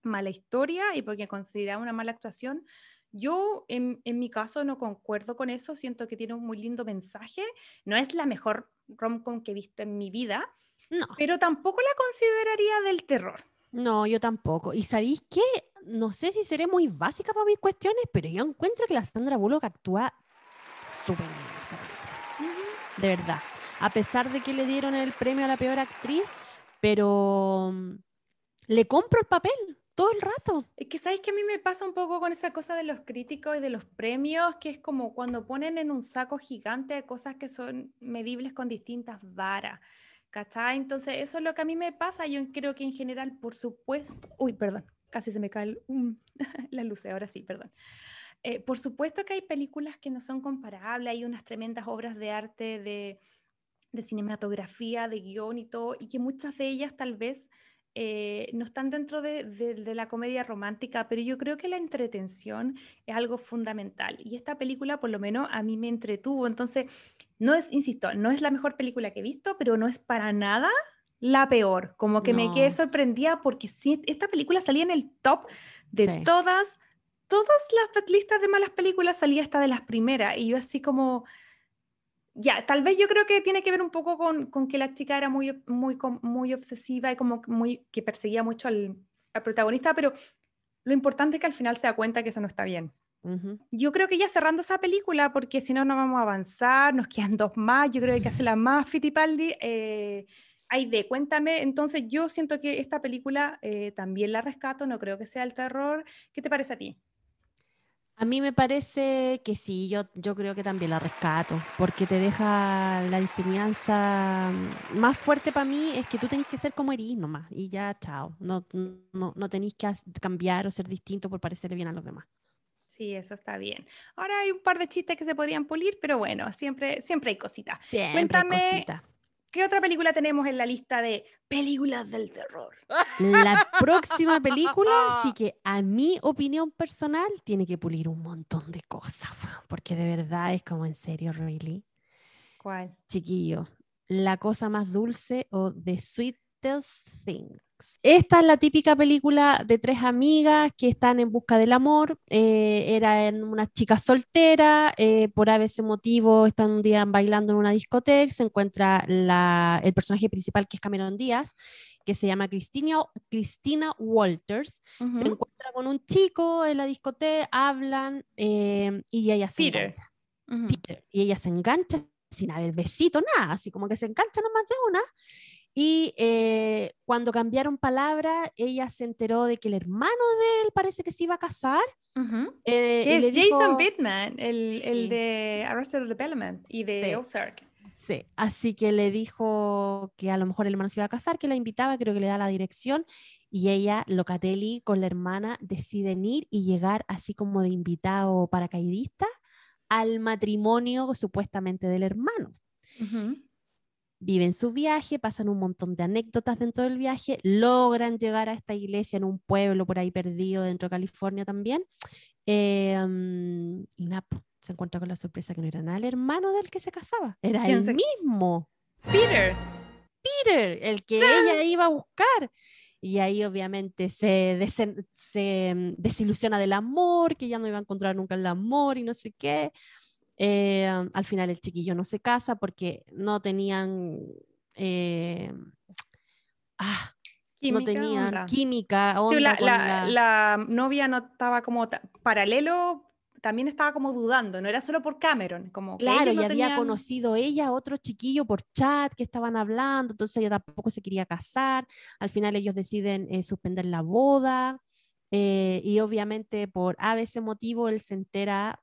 mala historia y porque consideraba una mala actuación, yo en, en mi caso no concuerdo con eso, siento que tiene un muy lindo mensaje, no es la mejor rom-com que he visto en mi vida, No, pero tampoco la consideraría del terror. no, yo tampoco. ¿Y sabéis qué? no sé si seré muy básica para mis cuestiones, pero yo encuentro que la Sandra Bullock actúa súper bien esa película. De verdad. A pesar de que le dieron el premio a la peor actriz, pero mm, le compro el papel todo el rato. Es que sabes que a mí me pasa un poco con esa cosa de los críticos y de los premios, que es como cuando ponen en un saco gigante cosas que son medibles con distintas varas. ¿Cachai? Entonces, eso es lo que a mí me pasa. Yo creo que en general, por supuesto. Uy, perdón, casi se me cae la luz, ahora sí, perdón. Eh, por supuesto que hay películas que no son comparables, hay unas tremendas obras de arte, de, de cinematografía, de guion y todo, y que muchas de ellas tal vez eh, no están dentro de, la comedia romántica, pero yo creo que la entretención es algo fundamental. Y esta película, por lo menos, a mí me entretuvo. Entonces, no es, insisto, no es la mejor película que he visto, pero no es para nada la peor. Como que me quedé sorprendida porque sí, esta película salía en el top de todas, todas las listas de malas películas, salía esta de las primeras. Y yo así como ya, tal vez yo creo que tiene que ver un poco con, con, que la chica era muy, muy, muy obsesiva y como muy, que perseguía mucho al, al, protagonista, pero lo importante es que al final se da cuenta que eso no está bien. Yo creo que ya cerrando esa película, porque si no, no vamos a avanzar, nos quedan dos más, yo creo que hay que hacer la más Fittipaldi. Eh, de cuéntame, entonces yo siento que esta película eh, también la rescato, no creo que sea el terror. ¿Qué te parece a ti? A mí me parece que sí, yo, yo creo que también la rescato, porque te deja la enseñanza mm, más fuerte para mí es que tú tenés que ser como eres nomás y ya, chao, no, no, no tenéis que cambiar o ser distinto por parecerle bien a los demás. Sí, eso está bien. Ahora hay un par de chistes que se podrían pulir, pero bueno, siempre, siempre hay cositas. Cuéntame. ¿Qué otra película tenemos en la lista de películas del terror? La próxima película, sí que a mi opinión personal, tiene que pulir un montón de cosas, porque de verdad es como en serio, really. ¿Cuál? Chiquillo, la cosa más dulce o The Sweetest Thing. Esta es la típica película de tres amigas que están en busca del amor. Eh, era en una chica soltera, eh, por ese motivo están un día bailando en una discoteca, se encuentra el personaje principal que es Cameron Díaz, que se llama Cristina, Cristina Walters. Se encuentra con un chico en la discoteca, hablan eh, y ella se engancha. Peter. Y ella se engancha sin haber besito, nada, así como que se engancha nomás de una. Y eh, cuando cambiaron palabra, ella se enteró de que el hermano de él parece que se iba a casar. Eh, es Jason Bateman, el, el de Arrested Development y de Ozark. Sí, así que le dijo que a lo mejor el hermano se iba a casar, que la invitaba, creo que le da la dirección, y ella, Locatelli, con la hermana, deciden ir y llegar así como de invitado paracaidista al matrimonio supuestamente del hermano viven su viaje, pasan un montón de anécdotas dentro del viaje, logran llegar a esta iglesia en un pueblo por ahí perdido dentro de California también. Em, y una, se encuentra con la sorpresa que no era nada el hermano del que se casaba, era el mismo. Peter. Peter, el que ella iba a buscar. Y ahí obviamente se, se em, desilusiona del amor, que ya no iba a encontrar nunca el amor y no sé qué. Eh, al final el chiquillo no se casa porque no tenían, eh, ah, química, no tenían química. la, novia no estaba como paralelo, también estaba como dudando, no era solo por Cameron, como claro, y había conocido ella a otro chiquillo por chat que estaban hablando, entonces ella tampoco se quería casar, al final ellos deciden eh, suspender la boda. y obviamente por a ese motivo él se entera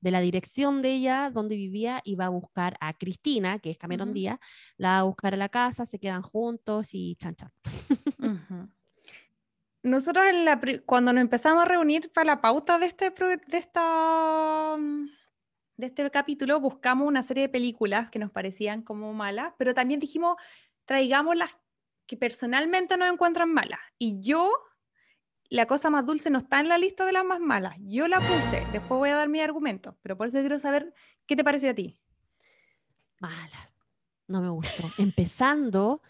de la dirección de ella, donde vivía, y va a buscar a Cristina, que es Cameron Díaz, la va a buscar a la casa, se quedan juntos y chan chan. Nosotros cuando nos empezamos a reunir para la pauta de este, de, esta, mm, de este capítulo, buscamos una serie de películas que nos parecían como malas, pero también dijimos, traigamos las que personalmente nos encuentran malas. Y yo la cosa más dulce no está en la lista de las más malas. Yo la puse, después voy a dar mi argumento, pero por eso quiero saber qué te pareció a ti. Mala, no me gustó. Empezando,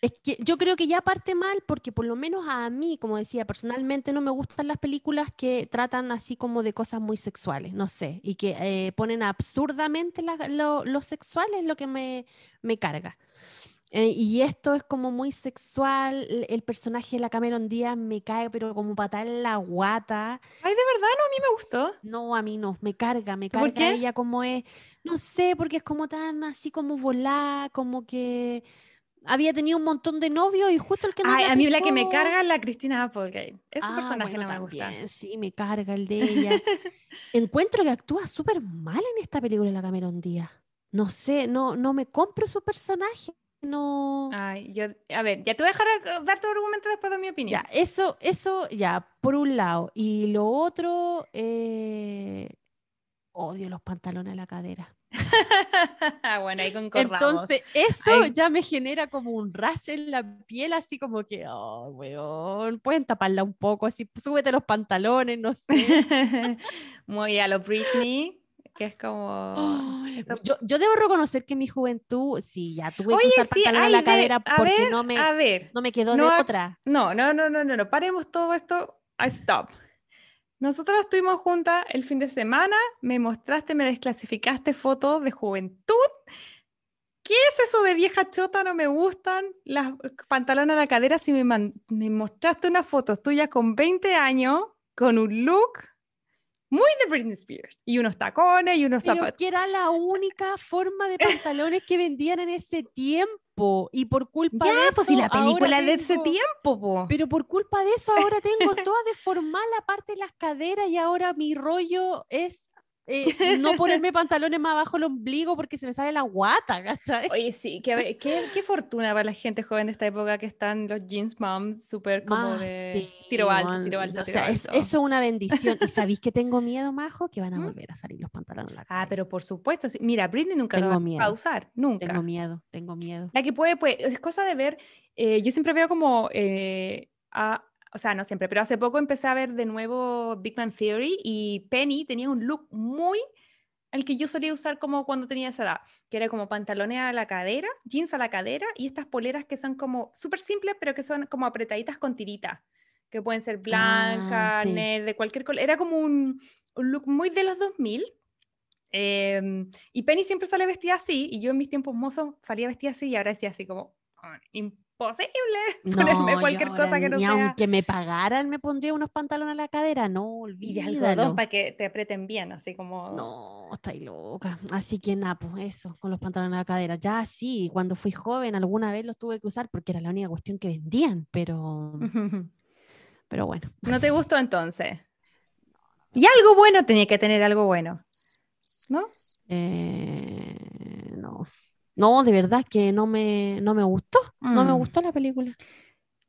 es que yo creo que ya parte mal porque por lo menos a mí, como decía, personalmente no me gustan las películas que tratan así como de cosas muy sexuales, no sé, y que eh, ponen absurdamente lo, sexual es lo que me, me carga. Eh, y esto es como muy sexual. El, personaje de la Cameron Díaz me cae, pero como patada en la guata. Ay, de verdad, no, a mí me gustó. No, a mí no, me carga, me ¿Por carga qué? ella como es. No sé, porque es como tan así como volada, como que había tenido un montón de novios y justo el que no Ay, a mí la que me carga es la Cristina Applegate. Ese Ah, personaje bueno, no me gusta. Sí, me carga el de ella. Encuentro que actúa súper mal en esta película la Cameron Díaz. No sé, no, no me compro su personaje. No. Ay, yo, a ver, ya te voy a dejar a- dar tu argumento después de mi opinión. Ya, eso, eso, ya, por un lado. Y lo otro, eh, odio los pantalones a la cadera. bueno, ahí concordamos. Entonces, eso Ahí- ya me genera como un rash en la piel, así como que, oh, weón, pueden taparla un poco, así, súbete los pantalones, no sé. Muy a lo Britney, que es como... Eso- yo, yo debo reconocer que en mi juventud, sí, ya tuve que Oye, usar sí, pantalones ay, a la ve, cadera porque ver, no, me, a ver. no me quedó no de otra. No, no, no, no, no, no. Paremos todo esto. a Stop. Nosotros estuvimos juntas el fin de semana, me mostraste, me desclasificaste fotos de juventud. ¿Qué es eso de vieja chota? No me gustan las pantalones a la cadera. Si me, me mostraste unas fotos tuyas con 20 años, con un look muy de Britney Spears, y unos tacones y unos Pero zapatos. que era la única forma de pantalones que vendían en ese tiempo. Y por culpa de Ya, eso. pues si la ahora película de ese tiempo, po. Pero por culpa de eso ahora tengo toda deformada la parte de las caderas y ahora mi rollo es eh, no ponerme pantalones más abajo el ombligo porque se me sale la guata, ¿cachai? Oye, sí, ver, qué, qué fortuna para la gente joven de esta época que están los jeans moms súper como Más, de sí, tiro alto, tiro alto, o sea, es- eso es una bendición. ¿Y sabéis que tengo miedo, Majo? Que van a ¿Mm? volver a salir los pantalones a la Ah, cadera. pero por supuesto, sí. mira, Britney nunca lo Tengo va miedo. a usar, nunca. Tengo miedo, tengo miedo. La que puede, pues, es cosa de ver, eh, yo siempre veo como, eh, a- o sea, no siempre, pero hace poco empecé a ver de nuevo Big Bang Theory y Penny tenía un look muy el que yo solía usar como cuando tenía esa edad, que era como pantalones a la cadera, jeans a la cadera y estas poleras que son como súper simples, pero que son como apretaditas con tiritas, que pueden ser blancas, sí. negras, de cualquier color. Era como un, un look muy de los 2000. em, y Penny siempre sale vestida así, y yo en mis tiempos mozos salía vestida así, y ahora decía así como, "Ah, imposible ponerme cualquier cosa que no ni sea. aunque me pagaran me pondría unos pantalones a la cadera, no, olvídalo. para que te aprieten bien, así como... No, estáis loca. Así que nada, pues eso, con los pantalones a la cadera. Ya sí, cuando fui joven alguna vez los tuve que usar porque era la única cuestión que vendían, pero, pero bueno. ¿No te gustó entonces? Y algo bueno tenía que tener algo bueno. ¿No? eh, no. No, de verdad que no me, no me gustó. No me Mm. gustó la película.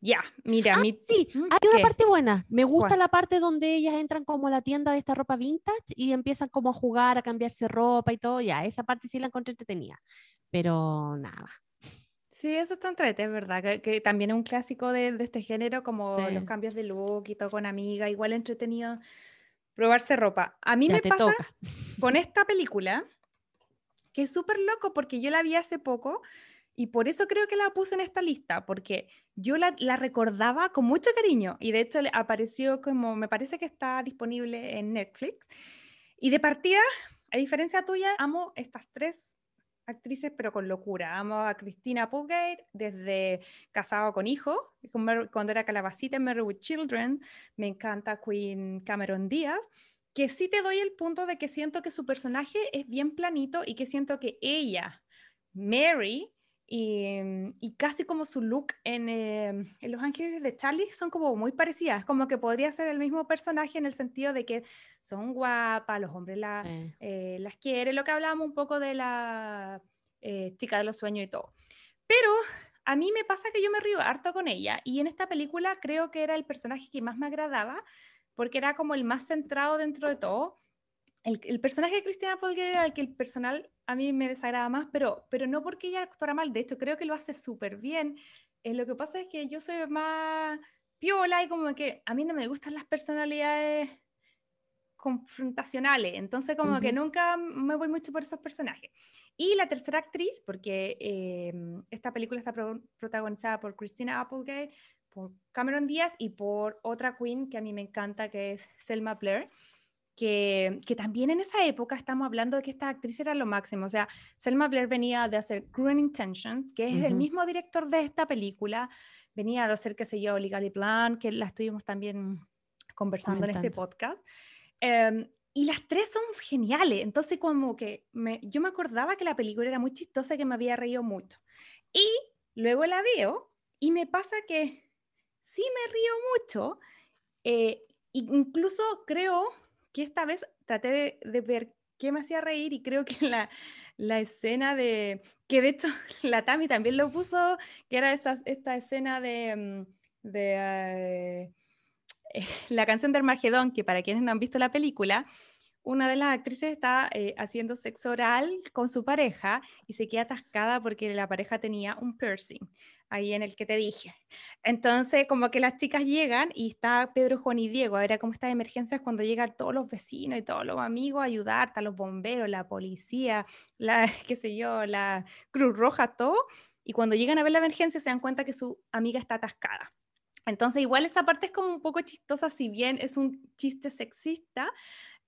Ya, mira, Ah, mi... Sí, ¿Mm? hay una ¿Qué? parte buena. Me gusta ¿Cuál? la parte donde ellas entran como a la tienda de esta ropa vintage y empiezan como a jugar, a cambiarse ropa y todo. Ya, esa parte sí la encontré entretenida. Pero nada. Sí, eso está entrete, es verdad, que, que también es un clásico de, de este género, como Sí. los cambios de look y todo con amiga, igual entretenido probarse ropa. A mí Ya me pasa toca. con esta película, que es súper loco porque yo la vi hace poco y por eso creo que la puse en esta lista, porque yo la, recordaba con mucho cariño y de hecho apareció como, me parece que está disponible en Netflix. Y de partida, a diferencia tuya, amo estas tres actrices, pero con locura. Amo a Cristina Applegate desde Casado con Hijo, cuando era Calabacita en Married with Children. Me encanta Queen Cameron Díaz que sí te doy el punto de que siento que su personaje es bien planito y que siento que ella, Mary, y, mm, y casi como su look en, eh, en Los Ángeles de Charlie son como muy parecidas, como que podría ser el mismo personaje en el sentido de que son guapas, los hombres la, eh, las quieren, lo que hablábamos un poco de la eh, chica de los sueños y todo. Pero a mí me pasa que yo me río harto con ella y en esta película creo que era el personaje que más me agradaba porque era como el más centrado dentro de todo. El, el personaje de Cristina Applegate era el que el personal a mí me desagrada más, pero, pero no porque ella actuara mal, de hecho creo que lo hace súper bien. Eh, lo que pasa es que yo soy más piola y como que a mí no me gustan las personalidades confrontacionales, entonces como que Ujú. nunca me voy mucho por esos personajes. Y la tercera actriz, porque eh, esta película está pro- protagonizada por Christina Applegate, por Cameron Díaz y por otra queen que a mí me encanta, que es Selma Blair. que, que, también en esa época estamos hablando de que esta actriz era lo máximo. O sea, Selma Blair venía de hacer Cruel Intentions, que es el mismo director de esta película. Venía de hacer, qué sé yo, Legally Blonde, que la estuvimos también conversando en este podcast. Em, y las tres son geniales. Entonces, como que me, yo me acordaba que la película era muy chistosa y que me había reído mucho. Y luego la veo y me pasa que sí me río mucho. Eh, incluso creo que esta vez traté de, ver qué me hacía reír y creo que la, la, escena de, que de hecho la Tami también lo puso, que era esta, esta escena de, mm, de eh, la canción de Armagedón, que para quienes no han visto la película, una de las actrices está eh, haciendo sexo oral con su pareja y se queda atascada porque la pareja tenía un piercing ahí en el que te dije. Entonces, como que las chicas llegan y está Pedro, Juan y Diego. Era como estas emergencias cuando llegan todos los vecinos y todos los amigos a ayudarte, a los bomberos, la policía, la, qué sé yo, la Cruz Roja, todo. Y cuando llegan a ver la emergencia se dan cuenta que su amiga está atascada. Entonces, igual esa parte es como un poco chistosa, si bien es un chiste sexista,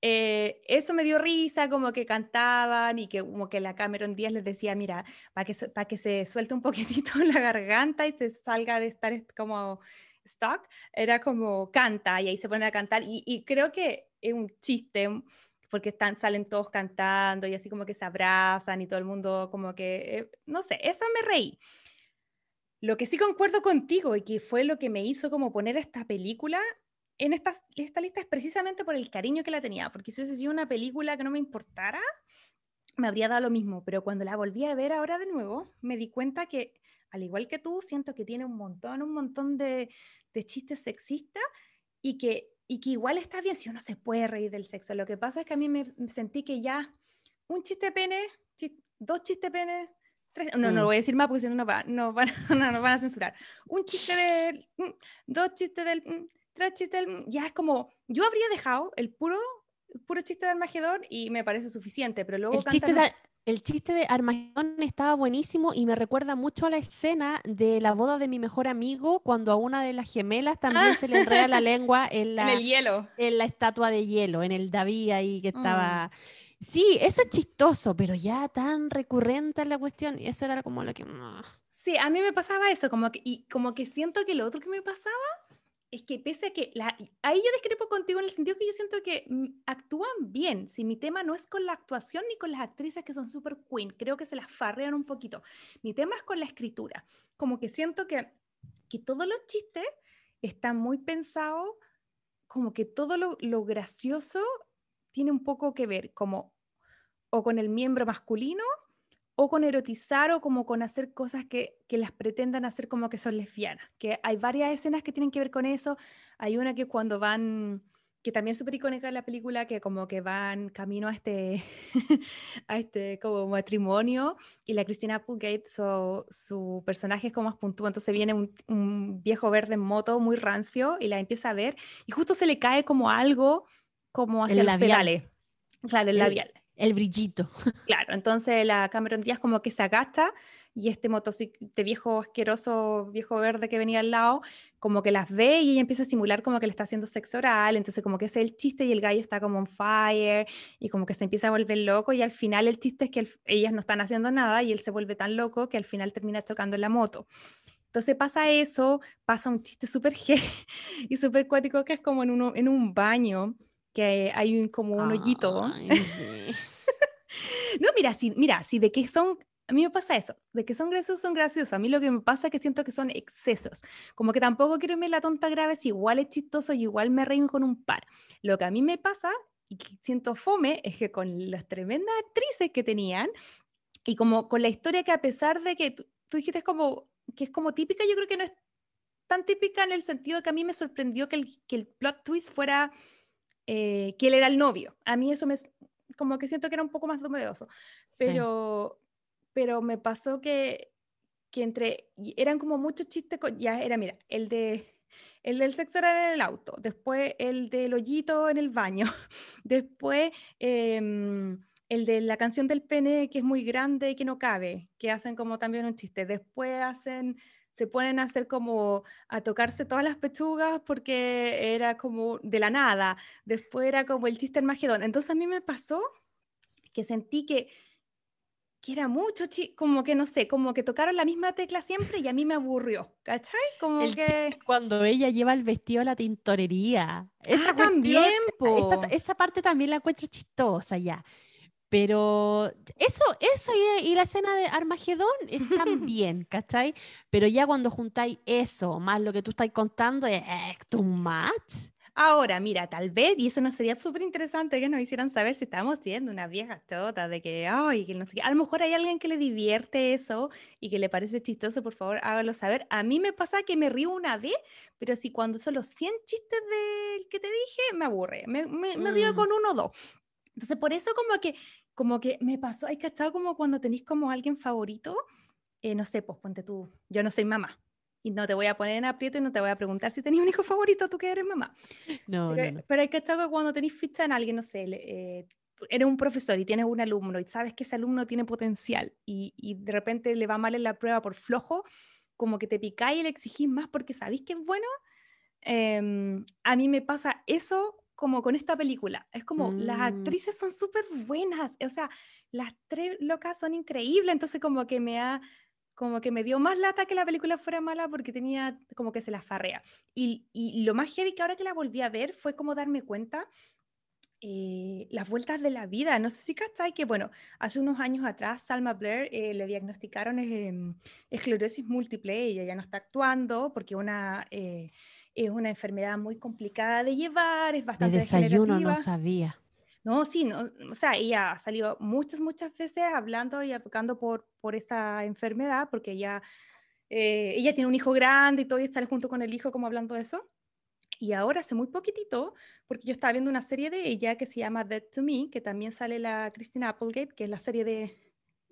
eh, eso me dio risa, como que cantaban y que como que la Cameron Díaz les decía, mira, para que, para que se suelte un poquitito la garganta y se salga de estar como stock, era como canta y ahí se ponen a cantar y, y creo que es un chiste porque están, salen todos cantando y así como que se abrazan y todo el mundo como que, eh, no sé, eso me reí. Lo que sí concuerdo contigo y que fue lo que me hizo como poner esta película en esta, esta lista es precisamente por el cariño que la tenía, porque si hubiese sido una película que no me importara, me habría dado lo mismo, pero cuando la volví a ver ahora de nuevo, me di cuenta que, al igual que tú, siento que tiene un montón, un montón de, de chistes sexistas y que, y que igual está bien si uno se puede reír del sexo. Lo que pasa es que a mí me sentí que ya un chiste pene, dos chistes pene, tres, no, no lo mm. voy a decir más porque si no, no, va, no, van, no, no van a censurar. Un chiste de, mm, dos chistes del, mm, tres chistes, ya es como, yo habría dejado el puro, puro chiste de Armagedón y me parece suficiente, pero luego... El chiste, de, el chiste de Armagedón estaba buenísimo y me recuerda mucho a la escena de la boda de mi mejor amigo, cuando a una de las gemelas también se le enreda la lengua en la, el hielo. En la estatua de hielo, en el David ahí que estaba... Mm. Sí, eso es chistoso, pero ya tan recurrente en la cuestión, y eso era como lo que... Sí, a mí me pasaba eso, como que, y como que siento que lo otro que me pasaba es que pese a que la, ahí yo discrepo contigo en el sentido que yo siento que mm, actúan bien. Si mi tema no es con la actuación ni con las actrices que son super queen, creo que se las farrean un poquito. Mi tema es con la escritura. Como que siento que, que todos los chistes están muy pensados, como que todo lo, lo gracioso tiene un poco que ver como o con el miembro masculino o con erotizar o como con hacer cosas que, que, las pretendan hacer como que son lesbianas. Que hay varias escenas que tienen que ver con eso. Hay una que cuando van, que también es súper icónica en la película, que como que van camino a este, a este como matrimonio y la Cristina Applegate, su, su personaje es como más puntúo, entonces viene un, un, viejo verde en moto muy rancio y la empieza a ver y justo se le cae como algo como hacia el los pedales. Claro, el labial el brillito. Claro, entonces la Cameron Díaz como que se agacha y este motocicleta viejo asqueroso, viejo verde que venía al lado, como que las ve y ella empieza a simular como que le está haciendo sexo oral, entonces como que es el chiste y el gallo está como on fire y como que se empieza a volver loco y al final el chiste es que ellas no están haciendo nada y él se vuelve tan loco que al final termina chocando en la moto. Entonces pasa eso, pasa un chiste súper y súper cuático que es como en, uno, en un baño que hay como un hoyito. no, mira, si, mira, si de que son, a mí me pasa eso, de que son graciosos, son graciosos. A mí lo que me pasa es que siento que son excesos. Como que tampoco quiero irme la tonta grave, si igual es chistoso y igual me reí con un par. Lo que a mí me pasa y que siento fome es que con las tremendas actrices que tenían y como con la historia que a pesar de que tú, tú dijiste como que es como típica, yo creo que no es tan típica en el sentido de que a mí me sorprendió que el, que el plot twist fuera eh, que él era el novio. A mí eso me, como que siento que era un poco más novedoso, pero, pero me pasó que, que entre, eran como muchos chistes, ya era, mira, el de... El del sexo era en el auto, después el del hoyito en el baño, después em, el de la canción del pene que es muy grande y que no cabe, que hacen como también un chiste, después hacen se ponen a hacer como a tocarse todas las pechugas porque era como de la nada. Después era como el chiste en Magedón. Entonces a mí me pasó que sentí que que era mucho, como que no sé, como que tocaron la misma tecla siempre y a mí me aburrió, ¿cachai? Como que... Cuando ella lleva el vestido a la tintorería. Esa ah, también, esa, esa, parte también la encuentro chistosa ya. Pero eso, eso y, la escena de Armagedón están bien, ¿cachai? Pero ya cuando juntáis eso, más lo que tú estás contando, es too much. Ahora, mira, tal vez, y eso nos sería súper interesante que nos hicieran saber si estamos siendo una vieja chota, de que, ay, que no sé qué. A lo mejor hay alguien que le divierte eso y que le parece chistoso, por favor, hágalo saber. A mí me pasa que me río una vez, pero si cuando son los 100 chistes del que te dije, me aburre. Me, me, río mm. con uno o dos. Entonces, por eso como que, como que me pasó, hay que estar como cuando tenéis como alguien favorito, eh, no sé, pues ponte tú, yo no soy mamá, y no te voy a poner en aprieto y no te voy a preguntar si tenías un hijo favorito tú que eres mamá. No, pero, no, pero hay que estar cuando tenéis ficha en alguien, no sé, eh, eres un profesor y tienes un alumno y sabes que ese alumno tiene potencial y, y de repente le va mal en la prueba por flojo, como que te picáis y le exigís más porque sabéis que es bueno. Em, a mí me pasa eso como con esta película. Es como las mm. actrices son súper buenas, o sea, las tres locas son increíbles, entonces como que me ha como que me dio más lata que la película fuera mala porque tenía como que se la farrea. Y, y lo más heavy que ahora que la volví a ver fue como darme cuenta eh, las vueltas de la vida. No sé si cacháis que, bueno, hace unos años atrás Salma Blair eh, le diagnosticaron eh, esclerosis múltiple, ella ya no está actuando porque una, es una enfermedad muy complicada de llevar, es bastante... De desayuno no sabía. No, sí, no, o sea, ella ha salido muchas, muchas veces hablando y atacando por, por esta enfermedad, porque ella, eh, ella tiene un hijo grande y todo, y sale junto con el hijo como hablando de eso. Y ahora, hace muy poquitito, porque yo estaba viendo una serie de ella que se llama Dead to Me, que también sale la Christina Applegate, que es la serie de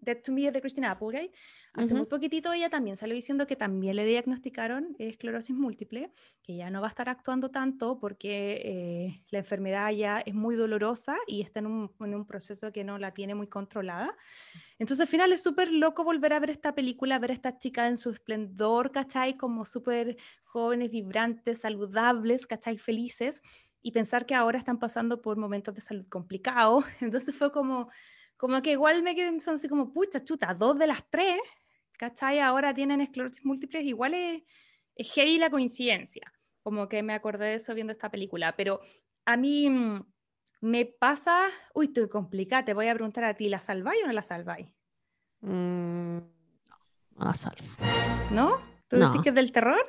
Dead to Me de Christina Applegate. Hace muy poquitito ella también salió diciendo que también le diagnosticaron esclerosis múltiple, que ya no va a estar actuando tanto porque eh, la enfermedad ya es muy dolorosa y está en un, en un, proceso que no la tiene muy controlada. Entonces al final es súper loco volver a ver esta película, ver a esta chica en su esplendor, ¿cachai? Como súper jóvenes, vibrantes, saludables, ¿cachai? Felices y pensar que ahora están pasando por momentos de salud complicados. Entonces fue como como que igual me quedé pensando así como, pucha, chuta, dos de las tres, ¿cachai? Ahora tienen esclerosis múltiple, igual es, es heavy la coincidencia, como que me acordé de eso viendo esta película, pero a mí mm, me pasa, uy, estoy complicada, te voy a preguntar a ti, ¿la salváis o no la salváis? Mm, no, no la salvo. ¿No? ¿Tú decís que es del terror?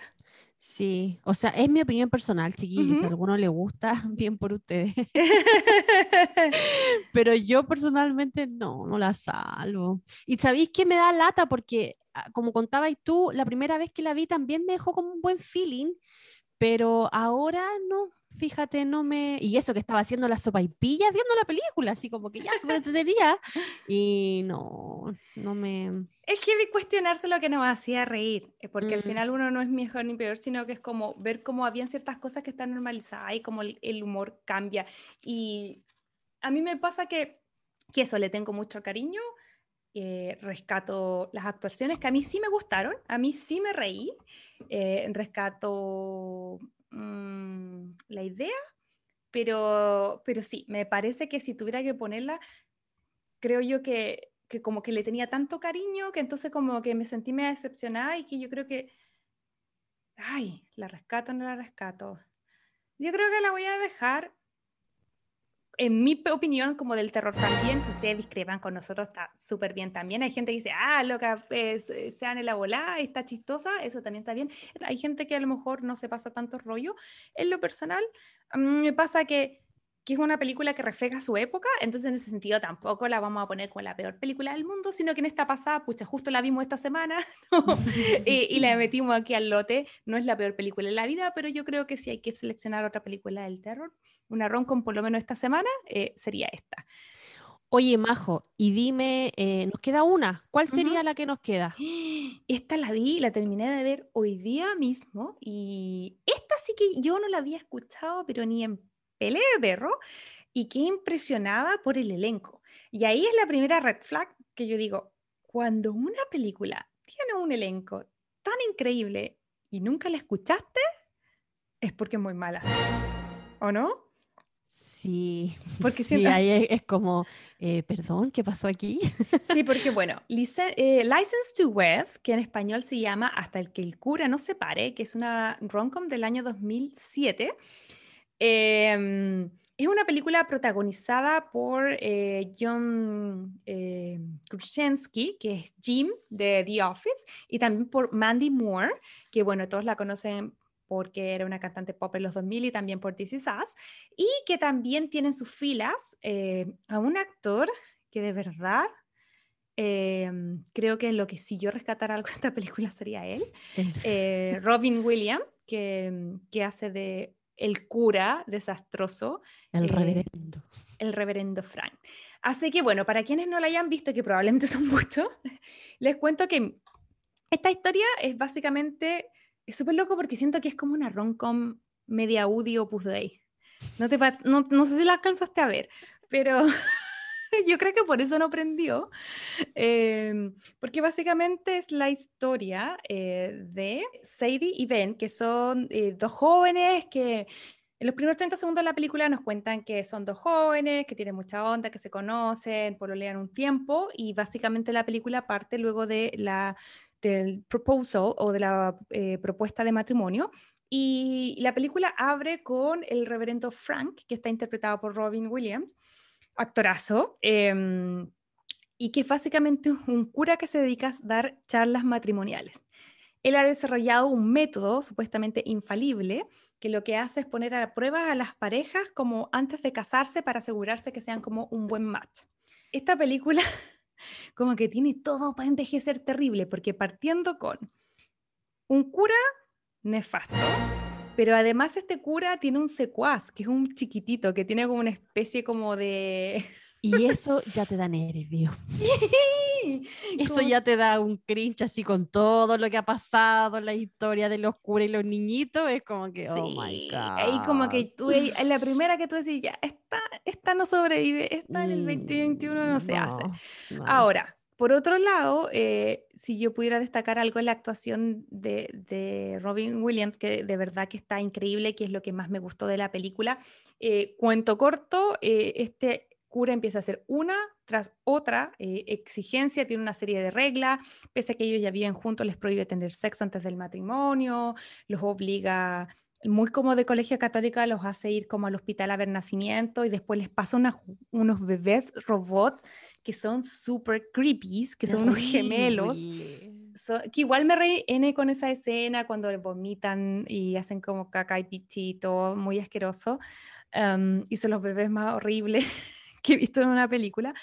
Sí, o sea, es mi opinión personal, chiquillos. Si a alguno le gusta, bien por ustedes. Pero yo personalmente no, no la salvo. Y sabéis que me da lata porque, ah, como contabas tú, la primera vez que la vi también me dejó como un buen feeling, pero ahora no, fíjate, no me... Y eso que estaba haciendo la sopa y pilla viendo la película, así como que ya súper entretenida. Y no, no me... Es que cuestionarse lo que nos hacía reír, eh, porque al final uno no es mejor ni peor, sino que es como ver cómo habían ciertas cosas que están normalizadas y cómo el humor cambia. Y a mí me pasa que, que eso, le tengo mucho cariño, eh, rescato las actuaciones que a mí sí me gustaron, a mí sí me reí, eh, rescato Mm, la idea, pero, pero sí, me parece que si tuviera que ponerla, creo yo que, que como que le tenía tanto cariño que entonces como que me sentí medio decepcionada y que yo creo que, ay, la rescato o no la rescato. Yo creo que la voy a dejar en mi opinión, como del terror también, si ustedes discrepan con nosotros, está súper bien también. Hay gente que dice, ah, loca, pues, se dan en la bola, está chistosa, eso también está bien. Hay gente que a lo mejor no se pasa tanto rollo. En lo personal, a mí me pasa que, que es una película que refleja su época, entonces en ese sentido tampoco la vamos a poner como la peor película del mundo, sino que en esta pasada, pucha, justo la vimos esta semana y, y, la metimos aquí al lote. No es la peor película de la vida, pero yo creo que si hay que seleccionar otra película del terror una con por lo menos esta semana, eh, sería esta. Oye, Majo, y dime, eh, nos queda una. ¿Cuál sería la que nos queda? Esta la vi, la terminé de ver hoy día mismo y esta sí que yo no la había escuchado, pero ni en pelea de perro, y qué impresionada por el elenco. Y ahí es la primera red flag que yo digo, cuando una película tiene un elenco tan increíble y nunca la escuchaste, es porque es muy mala. ¿O no? Sí, Porque sí, siento- ahí es, es como, eh, perdón, ¿qué pasó aquí? Sí, porque bueno, lice- eh, License to Wed, que en español se llama Hasta el que el cura no se pare, que es una rom-com del año 2007, em, es una película protagonizada por eh, John eh, Krasinski, que es Jim de The Office, y también por Mandy Moore, que bueno, todos la conocen porque era una cantante pop en los 2000 y también por This Is Us, y que también tiene en sus filas eh, a un actor que de verdad em, creo que lo que si yo rescatara algo de esta película sería él, eh, Robin Williams, que, que hace de el cura desastroso, El eh, reverendo. el reverendo Frank. Así que bueno, para quienes no la hayan visto, que probablemente son muchos, les cuento que esta historia es básicamente, es súper loco porque siento que es como una rom-com media audio Opus Dei. No, te, no, no sé si la alcanzaste a ver, pero yo creo que por eso no prendió, em, porque básicamente es la historia eh, de Sadie y Ben, que son eh, dos jóvenes que en los primeros 30 segundos de la película nos cuentan que son dos jóvenes, que tienen mucha onda, que se conocen, pololean un tiempo, y básicamente la película parte luego de la, del proposal o de la eh, propuesta de matrimonio. Y la película abre con el reverendo Frank, que está interpretado por Robin Williams, actorazo, em, y que es básicamente un cura que se dedica a dar charlas matrimoniales. Él ha desarrollado un método supuestamente infalible que lo que hace es poner a prueba a las parejas como antes de casarse para asegurarse que sean como un buen match. Esta película como que tiene todo para envejecer terrible, porque partiendo con un cura nefasto, pero además este cura tiene un secuaz, que es un chiquitito, que tiene como una especie como de... Y eso ya te da nervio. Eso ya te da un cringe así con todo lo que ha pasado, la historia de los curas y los niñitos. Es como que, oh my God. Ahí como que tú, en la primera que tú decís, ya, esta, esta no sobrevive, esta en el Mm, 2021 no se hace. no. Ahora, por otro lado, eh, si yo pudiera destacar algo en la actuación de, de Robin Williams, que de verdad que está increíble, que es lo que más me gustó de la película, eh, cuento corto, eh, este cura empieza a hacer una tras otra exigencia, tiene una serie de reglas, pese a que ellos ya viven juntos, les prohíbe tener sexo antes del matrimonio, los obliga, muy como de colegio católica, los hace ir como al hospital a ver nacimiento y después les pasa unos bebés robots que son super creepy, que son unos gemelos, so- que igual me reí con esa escena cuando vomitan y hacen como caca y pichito, muy asqueroso, y son los bebés más horribles que he visto en una película.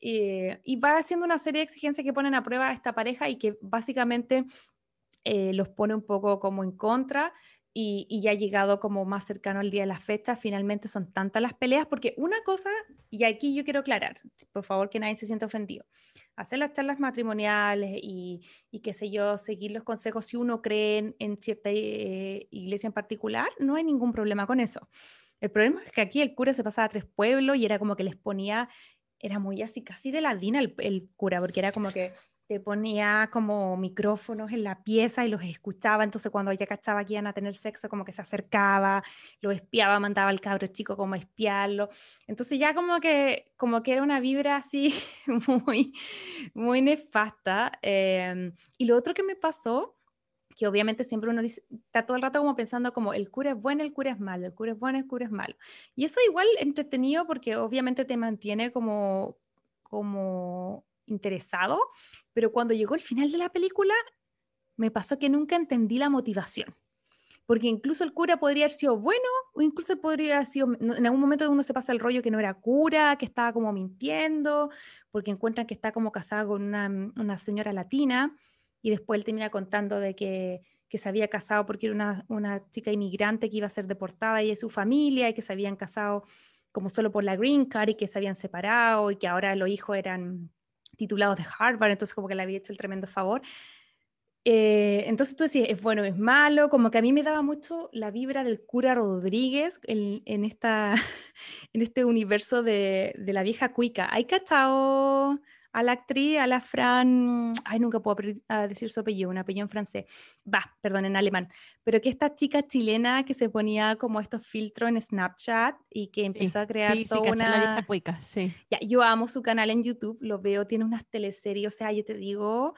Eh, y va haciendo una serie de exigencias que ponen a prueba a esta pareja y que básicamente eh, los pone un poco como en contra y, y ya llegado como más cercano al día de la fecha, finalmente son tantas las peleas, porque una cosa, y aquí yo quiero aclarar, por favor que nadie se sienta ofendido, hacer las charlas matrimoniales y, y qué sé yo, seguir los consejos si uno cree en, cierta eh, iglesia en particular, no hay ningún problema con eso. El problema es que aquí el cura se pasaba a tres pueblos y era como que les ponía, era muy así, casi de ladina el cura, porque era como que te ponía como micrófonos en la pieza y los escuchaba, entonces cuando ella cachaba que iban a tener sexo, como que se acercaba, lo espiaba, mandaba al cabro chico como a espiarlo. Entonces ya como que, como que era una vibra así muy, muy nefasta. em, y lo otro que me pasó, que obviamente siempre uno está todo el rato como pensando como el cura es bueno, el cura es malo, el cura es bueno, el cura es malo. Y eso igual entretenido porque obviamente te mantiene como, como interesado, pero cuando llegó el final de la película, me pasó que nunca entendí la motivación. Porque incluso el cura podría haber sido bueno, o incluso podría haber sido, en algún momento uno se pasa el rollo que no era cura, que estaba como mintiendo, porque encuentran que está como casado con una, una señora latina, y después él termina contando de que, que se había casado porque era una, una chica inmigrante que iba a ser deportada y de su familia, y que se habían casado como solo por la green card y que se habían separado y que ahora los hijos eran titulados de Harvard, entonces como que le había hecho el tremendo favor. Eh, entonces tú decías, es bueno, es malo, como que a mí me daba mucho la vibra del cura Rodríguez en, esta, en este universo de, de la vieja cuica. ¿Hay cachado a la actriz, a la Fran, ay, nunca puedo decir su apellido, un apellido en francés, va, perdón, en alemán, pero que esta chica chilena que se ponía como estos filtros en Snapchat y que empezó a crear sí, toda sí, una... La cuica, sí. Ya, yo amo su canal en YouTube, lo veo, tiene unas teleseries, o sea, yo te digo,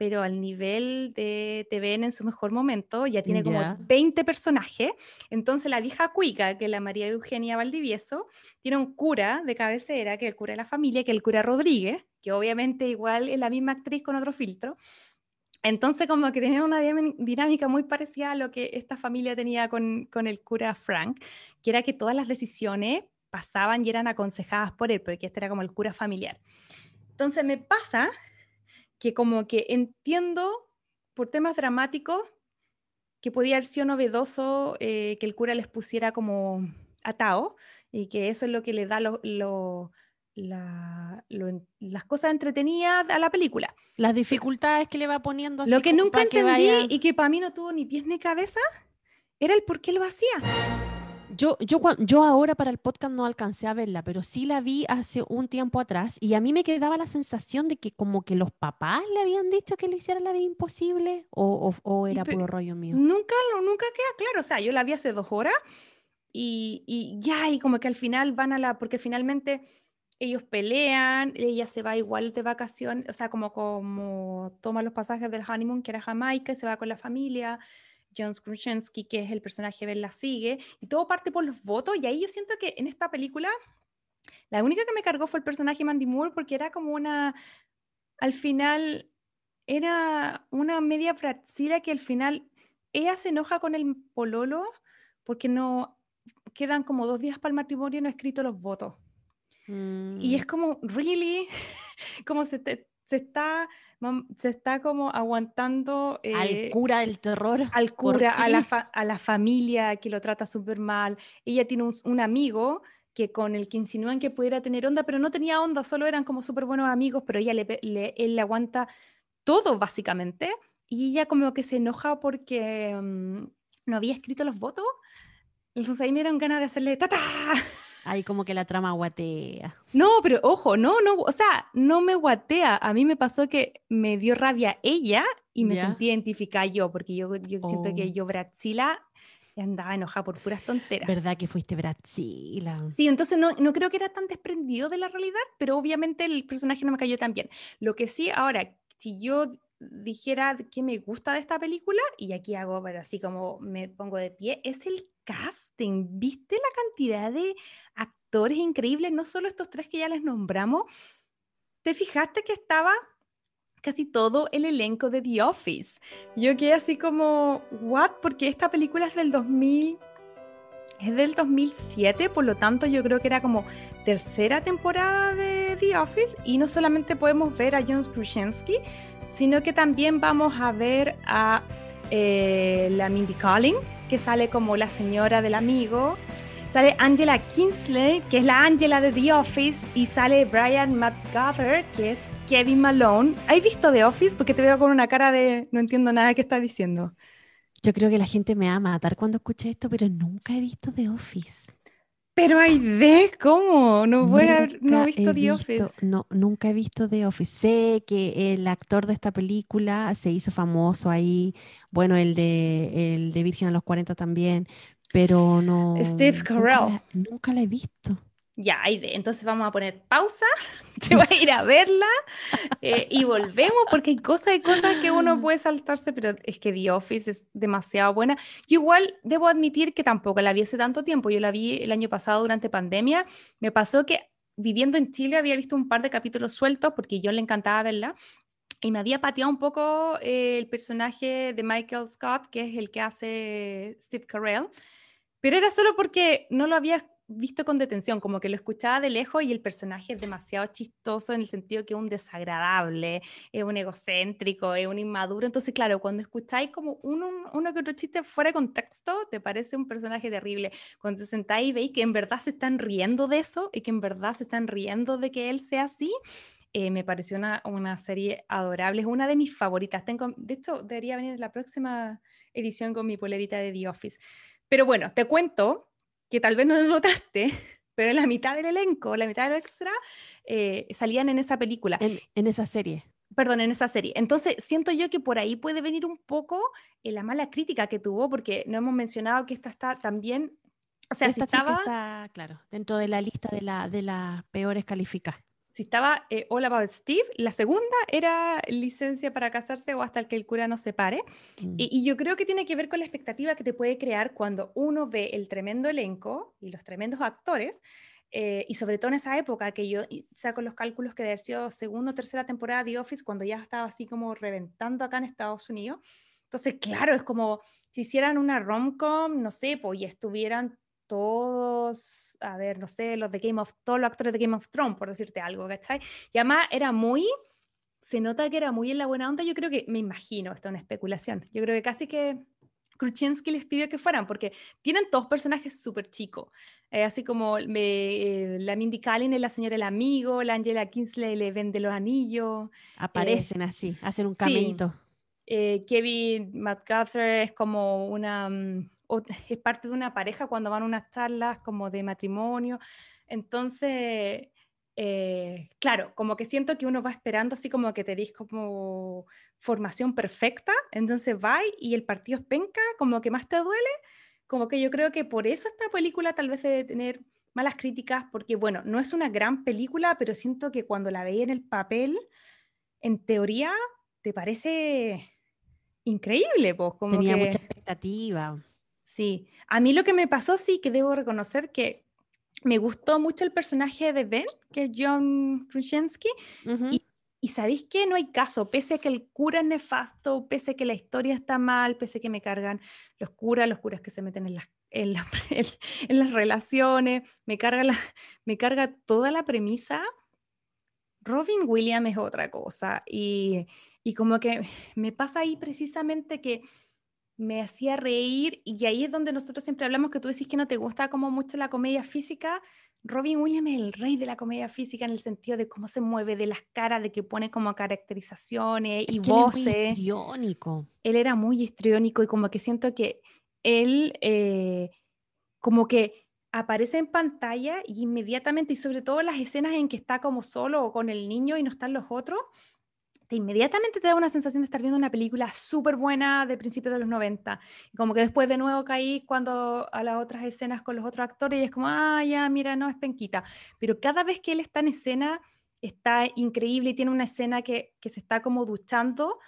pero al nivel de TVN en su mejor momento, ya tiene como 20 personajes. Entonces la vieja cuica, que es la María Eugenia Valdivieso, tiene un cura de cabecera, que es el cura de la familia, que es el cura Rodríguez, que obviamente igual es la misma actriz con otro filtro. Entonces como que tenía una dinámica muy parecida a lo que esta familia tenía con, con el cura Frank, que era que todas las decisiones pasaban y eran aconsejadas por él, porque este era como el cura familiar. Entonces me pasa que como que entiendo por temas dramáticos que podía haber sido novedoso eh, que el cura les pusiera como atado y que eso es lo que le da lo, lo, las cosas entretenidas a la película. Las dificultades que le va poniendo. lo que nunca entendí y que para mí no tuvo ni pies ni cabeza era el por qué lo hacía. Yo, yo, yo ahora para el podcast no alcancé a verla, pero sí la vi hace un tiempo atrás y a mí me quedaba la sensación de que como que los papás le habían dicho que le hiciera la vida imposible o, o, era puro rollo mío. Nunca, nunca queda claro, o sea, yo la vi hace dos horas y, y ya, y como que al final van a la, porque finalmente ellos pelean, ella se va igual de vacaciones, o sea, como, como toma los pasajes del honeymoon, que era Jamaica, y se va con la familia, John Skruczynski, que es el personaje, Ben la sigue, y todo parte por los votos, y ahí yo siento que en esta película, la única que me cargó fue el personaje Mandy Moore, porque era como una, al final, era una media fracila que al final ella se enoja con el pololo porque no quedan como dos días para el matrimonio y no ha escrito los votos. Y es mm. como, really, como se, se está se está como aguantando... al eh, cura del terror. Al cura, a la, a la, familia que lo trata súper mal. Ella tiene un, amigo que con el que insinúan que pudiera tener onda, pero no tenía onda, solo eran como súper buenos amigos, pero ella le, él le aguanta todo básicamente. Y ella como que se enoja porque mm, no había escrito los votos. Entonces ahí me dieron ganas de hacerle ¡tata! Ahí como que la trama guatea. No, pero ojo, no, no, o sea, no me guatea. A mí me pasó que me dio rabia ella y me sentí identificada yo, porque yo, yo siento que oh. yo, Bratzila, andaba enojada por puras tonteras. ¿Verdad que fuiste Bratzila? Sí, entonces no, no creo que era tan desprendido de la realidad, pero obviamente el personaje no me cayó tan bien. Lo que sí, ahora, si yo dijera que me gusta de esta película, y aquí hago así como me pongo de pie, es el casting. ¿Viste la cantidad de actores increíbles? No solo estos tres que ya les nombramos. ¿Te fijaste que estaba casi todo el elenco de The Office? Yo quedé así como, ¿what? Porque esta película es del 2000 es del 2007, por lo tanto yo creo que era como tercera temporada de The Office y no solamente podemos ver a John Skruczynski, sino que también vamos a ver a eh, la Mindy Kaling, que sale como la señora del amigo. Sale Angela Kingsley, que es la Angela de The Office, y sale Brian McGather, que es Kevin Malone. ¿Has visto The Office? Porque te veo con una cara de no entiendo nada que estás diciendo. Yo creo que la gente me va a matar cuando escuche esto, pero nunca he visto The Office. Pero hay de cómo, no voy a no he visto The Office. No, nunca he visto The Office. Sé que el actor de esta película se hizo famoso ahí, bueno, el de el de Virgen a los 40 también, pero no Steve Carell. nunca la he visto. Ya, hay de. Entonces vamos a poner pausa, te voy a ir a verla eh, y volvemos porque hay cosas y cosas que uno puede saltarse, pero es que The Office es demasiado buena. Yo igual debo admitir que tampoco la vi hace tanto tiempo, yo la vi el año pasado durante pandemia. Me pasó que viviendo en Chile había visto un par de capítulos sueltos porque yo le encantaba verla y me había pateado un poco eh, el personaje de Michael Scott, que es el que hace Steve Carell, pero era solo porque no lo había visto con detención, como que lo escuchaba de lejos y el personaje es demasiado chistoso en el sentido que es un desagradable, es un egocéntrico, es un inmaduro. Entonces, claro, cuando escucháis como uno, uno que otro chiste fuera de contexto, te parece un personaje terrible. Cuando te sentáis y veis que en verdad se están riendo de eso y que en verdad se están riendo de que él sea así, eh, me pareció una, una, serie adorable, es una de mis favoritas. Tengo, de hecho, debería venir la próxima edición con mi polerita de The Office. Pero bueno, te cuento que tal vez no lo notaste, pero en la mitad del elenco, la mitad de lo extra, eh, salían en esa película. En, esa serie. Perdón, en esa serie. Entonces, siento yo que por ahí puede venir un poco eh, la mala crítica que tuvo, porque no hemos mencionado que esta está también o sea, si estaba... está, claro, dentro de la lista de, la, de las peores calificadas. Si estaba eh, All About Steve, la segunda era licencia para casarse o hasta el que el cura no se pare. Mm. Y, yo creo que tiene que ver con la expectativa que te puede crear cuando uno ve el tremendo elenco y los tremendos actores. Eh, y sobre todo en esa época que yo saco los cálculos que debe haber sido segunda o tercera temporada de Office, cuando ya estaba así como reventando acá en Estados Unidos. Entonces, claro, es como si hicieran una rom-com, no sé, pues y estuvieran todos, a ver, no sé, los de Game of, todos los actores de Game of Thrones, por decirte algo, ¿cachai? Y además era muy, se nota que era muy en la buena onda, yo creo que, me imagino, esta es una especulación, yo creo que casi que Kruczynski les pidió que fueran, porque tienen todos personajes súper chicos, eh, así como eh, la Mindy Kaling es la señora el amigo, la Angela Kingsley le vende los anillos. Eh, Aparecen así, hacen un camellito. Kevin McArthur es como una... Es parte de una pareja cuando van a unas charlas como de matrimonio. Entonces, eh, claro, como que siento que uno va esperando así como que te dis como formación perfecta, entonces va y el partido es penca, como que más te duele, como que yo creo que por eso esta película tal vez debe tener malas críticas, porque bueno, no es una gran película, pero siento que cuando la veía en el papel, en teoría, te parece increíble, pues como Tenía mucha expectativa. Sí, a mí lo que me pasó sí que debo reconocer que me gustó mucho el personaje de Ben, que es John Krasinski, y, sabéis que no hay caso, pese a que el cura es nefasto, pese a que la historia está mal, pese a que me cargan los curas, los curas que se meten en las, en, las relaciones, me carga, la, me carga toda la premisa. Robin Williams es otra cosa y, y como que me pasa ahí precisamente que me hacía reír y ahí es donde nosotros siempre hablamos que tú decís que no te gusta como mucho la comedia física. Robin Williams es el rey de la comedia física en el sentido de cómo se mueve, de las caras, de que pone como caracterizaciones y voces. Él, histriónico. él era muy histriónico y como que siento que él eh, como que aparece en pantalla y inmediatamente y sobre todo las escenas en que está como solo o con el niño y no están los otros, inmediatamente te da una sensación de estar viendo una película súper buena de principios de los 90. Y como que después de nuevo caí cuando a las otras escenas con los otros actores y es como, ah, ya, mira, no, es penquita. Pero cada vez que él está en escena, está increíble y tiene una escena que, que se está como duchando.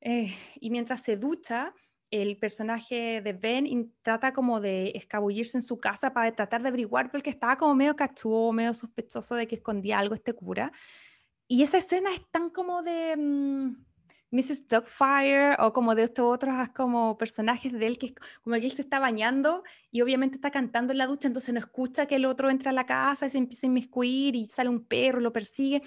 Eh, y mientras se ducha, el personaje de Ben trata como de escabullirse en su casa para tratar de averiguar porque estaba como medio cachudo, medio sospechoso de que escondía algo este cura. Y esa escena es tan como de Mrs. Mm, Dogfire o como de estos otros como personajes de él, que como que él se está bañando y obviamente está cantando en la ducha, entonces no escucha que el otro entra a la casa y se empieza a inmiscuir y sale un perro, lo persigue.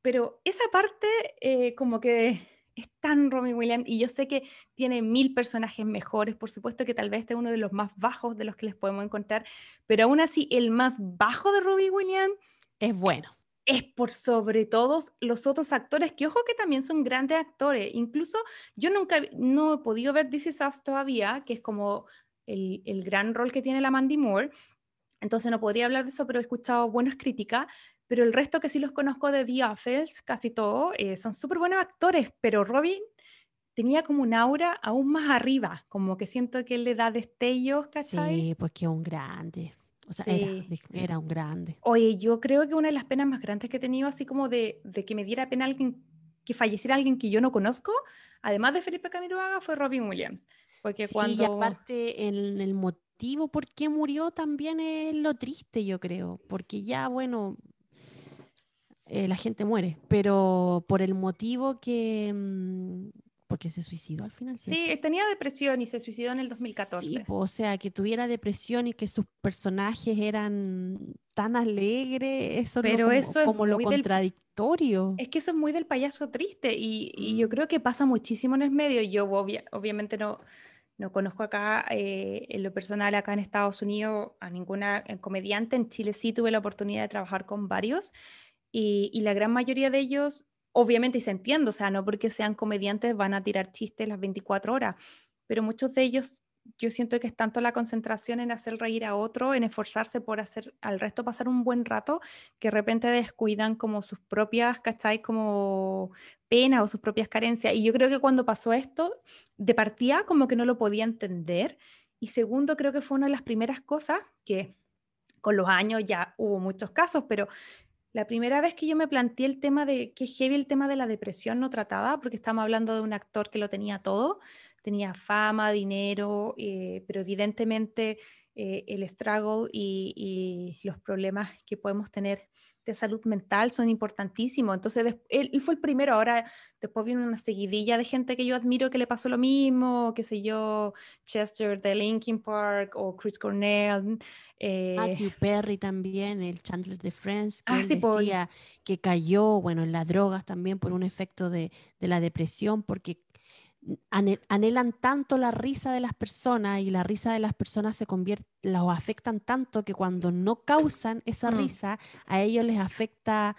Pero esa parte eh, como que es tan Robin Williams y yo sé que tiene mil personajes mejores, por supuesto que tal vez este es uno de los más bajos de los que les podemos encontrar, pero aún así el más bajo de Robin Williams es bueno es por sobre todos los otros actores, que ojo que también son grandes actores. Incluso yo nunca no he podido ver This Is Us todavía, que es como el, el, gran rol que tiene la Mandy Moore. Entonces no podría hablar de eso, pero he escuchado buenas críticas. Pero el resto que sí los conozco de The Office, casi todo, eh, son súper buenos actores. Pero Robin tenía como un aura aún más arriba, como que siento que él le da destellos, ¿cachai? Sí, pues que un grande. O sea, era, un grande. Oye, yo creo que una de las penas más grandes que he tenido, así como de, de que me diera pena alguien, que falleciera alguien que yo no conozco, además de Felipe Camiroaga, fue Robin Williams. Porque cuando... Y aparte, el, el motivo por qué murió también es lo triste, yo creo. Porque ya, bueno, eh, la gente muere, pero por el motivo que, mm, porque se suicidó al final. Sí, tenía depresión y se suicidó en el 2014. Sí, o sea, que tuviera depresión y que sus personajes eran tan alegres, eso Pero como, eso es como lo contradictorio. es que eso es muy del payaso triste y, yo mm. creo que pasa muchísimo en el medio. Yo obviamente no, no conozco acá, eh, en lo personal, acá en Estados Unidos, a ninguna eh, comediante. En Chile sí tuve la oportunidad de trabajar con varios y, y la gran mayoría de ellos obviamente, y se entiende, o sea, no porque sean comediantes van a tirar chistes las 24 horas, pero muchos de ellos yo siento que es tanto la concentración en hacer reír a otro, en esforzarse por hacer al resto pasar un buen rato, que de repente descuidan como sus propias, ¿cachai? Como pena o sus propias carencias. Y yo creo que cuando pasó esto, de partida como que no lo podía entender. Y segundo, creo que fue una de las primeras cosas que con los años ya hubo muchos casos, pero la primera vez que yo me planteé el tema de que heavy el tema de la depresión no trataba, porque estamos hablando de un actor que lo tenía todo, tenía fama, dinero, eh, pero evidentemente eh, el struggle y, los problemas que podemos tener de salud mental son importantísimos. Entonces, él, fue el primero, ahora después viene una seguidilla de gente que yo admiro que le pasó lo mismo, qué sé yo, Chester de Linkin Park o Chris Cornell. Eh, Matthew Perry también, el Chandler de Friends, que ah, decía que cayó, bueno, en las drogas también por un efecto de, de la depresión, porque anhelan tanto la risa de las personas y la risa de las personas se convierte, los afectan tanto que cuando no causan esa mm. risa, a ellos les afecta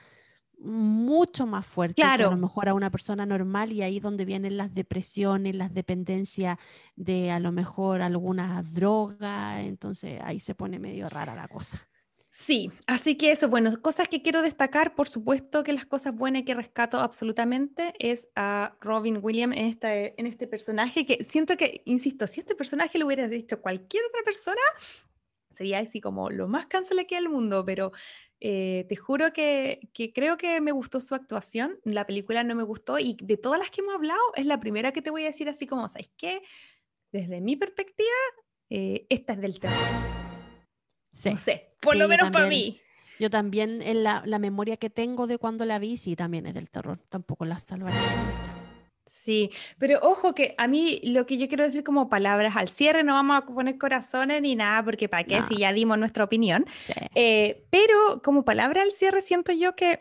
mucho más fuerte que a lo mejor a una persona normal y ahí donde vienen las depresiones, las dependencias de a lo mejor alguna droga, entonces ahí se pone medio rara la cosa. Sí, así que eso, bueno, cosas que quiero destacar, por supuesto que las cosas buenas que rescato absolutamente es a Robin Williams en, en este personaje, que siento que, insisto, si este personaje lo hubiera dicho cualquier otra persona, sería así como lo más cancel que del mundo, pero eh, te juro que, creo que me gustó su actuación, la película no me gustó y de todas las que hemos hablado, es la primera que te voy a decir así como, ¿sabes qué? Desde mi perspectiva, eh, esta es del terror. Sí. No sé, por lo menos para mí. Yo también, en la, la, memoria que tengo de cuando la vi, sí, también es del terror. Tampoco la salvaría. Sí, pero ojo que a mí lo que yo quiero decir como palabras al cierre, no vamos a poner corazones ni nada, porque para qué, si ya dimos nuestra opinión. Eh, pero como palabra al cierre siento yo que,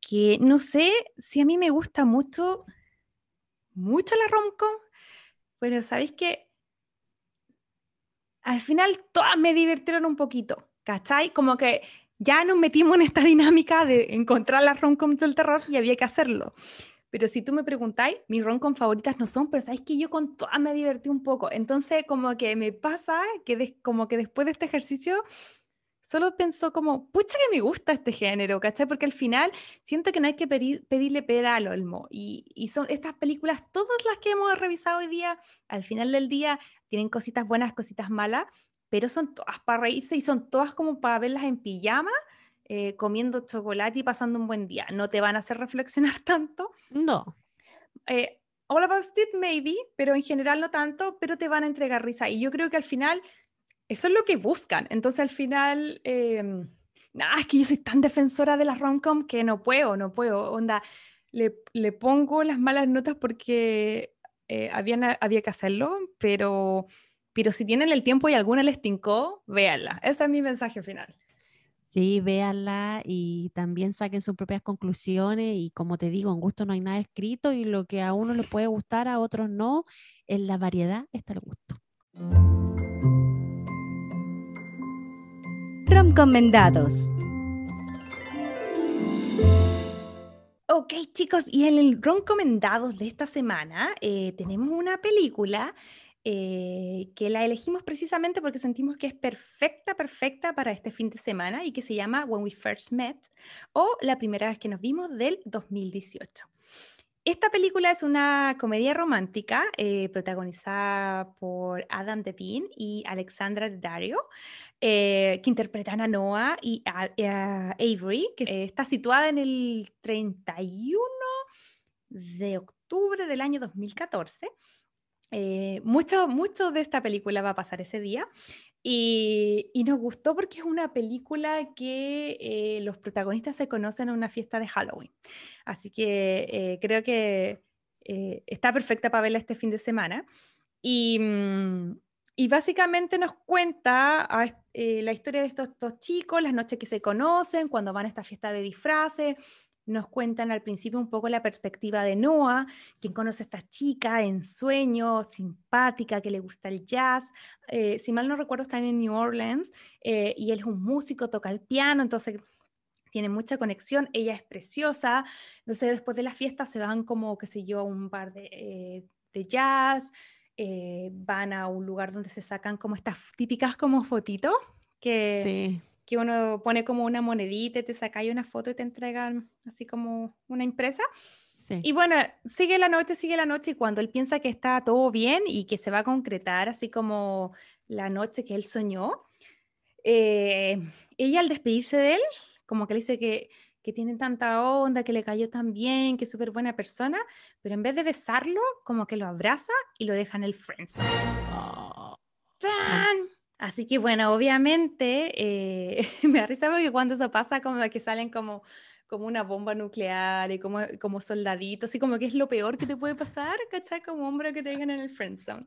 que no sé si a mí me gusta mucho, mucho la romcom, pero sabéis que al final todas me divirtieron un poquito, ¿cachai? Como que ya nos metimos en esta dinámica de encontrar las romcoms del terror y había que hacerlo. Pero si tú me preguntáis, mis romcom favoritas no son, pero sabes que yo con todas me divertí un poco. Entonces, como que me pasa que como que después de este ejercicio solo pensó como, pucha que me gusta este género, ¿cachai? Porque al final siento que no hay que pedirle pera al olmo. Y, y, son estas películas, todas las que hemos revisado hoy día, al final del día tienen cositas buenas, cositas malas, pero son todas para reírse y son todas como para verlas en pijama, eh, comiendo chocolate y pasando un buen día. No te van a hacer reflexionar tanto. No. Eh, All About It, maybe, pero en general no tanto, pero te van a entregar risa. Y yo creo que al final eso es lo que buscan. Entonces al final, eh, nada, es que yo soy tan defensora de las rom-com que no puedo, no puedo. Onda, le, le pongo las malas notas porque eh, había, había que hacerlo, pero, pero si tienen el tiempo y alguna les tincó, véanla. Ese es mi mensaje final. Sí, véanla y también saquen sus propias conclusiones y como te digo, en gusto no hay nada escrito y lo que a uno le puede gustar, a otros no, en la variedad está el gusto. Recomendados. Ok, chicos, y en el recomendados de esta semana eh, tenemos una película eh, que la elegimos precisamente porque sentimos que es perfecta, perfecta para este fin de semana y que se llama When We First Met o La primera vez que nos vimos del 2018. Esta película es una comedia romántica eh, protagonizada por Adam Devine y Alexandra Dario. Eh, que interpretan a Noah y a, Avery, que eh, está situada en el 31 de octubre del año 2014. Eh, mucho, mucho de esta película va a pasar ese día y, nos gustó porque es una película que los protagonistas se conocen en una fiesta de Halloween. Así que creo que está perfecta para verla este fin de semana. Y, mm, y básicamente nos cuenta eh, la historia de estos dos chicos, las noches que se conocen, cuando van a esta fiesta de disfraces. Nos cuentan al principio un poco la perspectiva de Noah, quien conoce a esta chica en sueño, simpática, que le gusta el jazz. Eh, si mal no recuerdo, están en New Orleans eh, y él es un músico, toca el piano, entonces tiene mucha conexión. Ella es preciosa. Entonces, después de la fiesta se van como, qué sé yo, a un bar de, de jazz. Eh, van a un lugar donde se sacan como estas típicas como fotitos que, que uno pone como una monedita y te saca una foto y te entregan así como una impresa. Y bueno, sigue la noche, sigue la noche y cuando él piensa que está todo bien y que se va a concretar así como la noche que él soñó, eh, ella al despedirse de él, como que le dice que, que tiene tanta onda, que le cayó tan bien, que es súper buena persona, pero en vez de besarlo, como que lo abraza y lo deja en el friendzone. Oh. Así que bueno, obviamente eh, me da risa porque cuando eso pasa como que salen como, como una bomba nuclear y como, como soldaditos, así como que es lo peor que te puede pasar, ¿cachai? Como hombre que te dejan en el friendzone.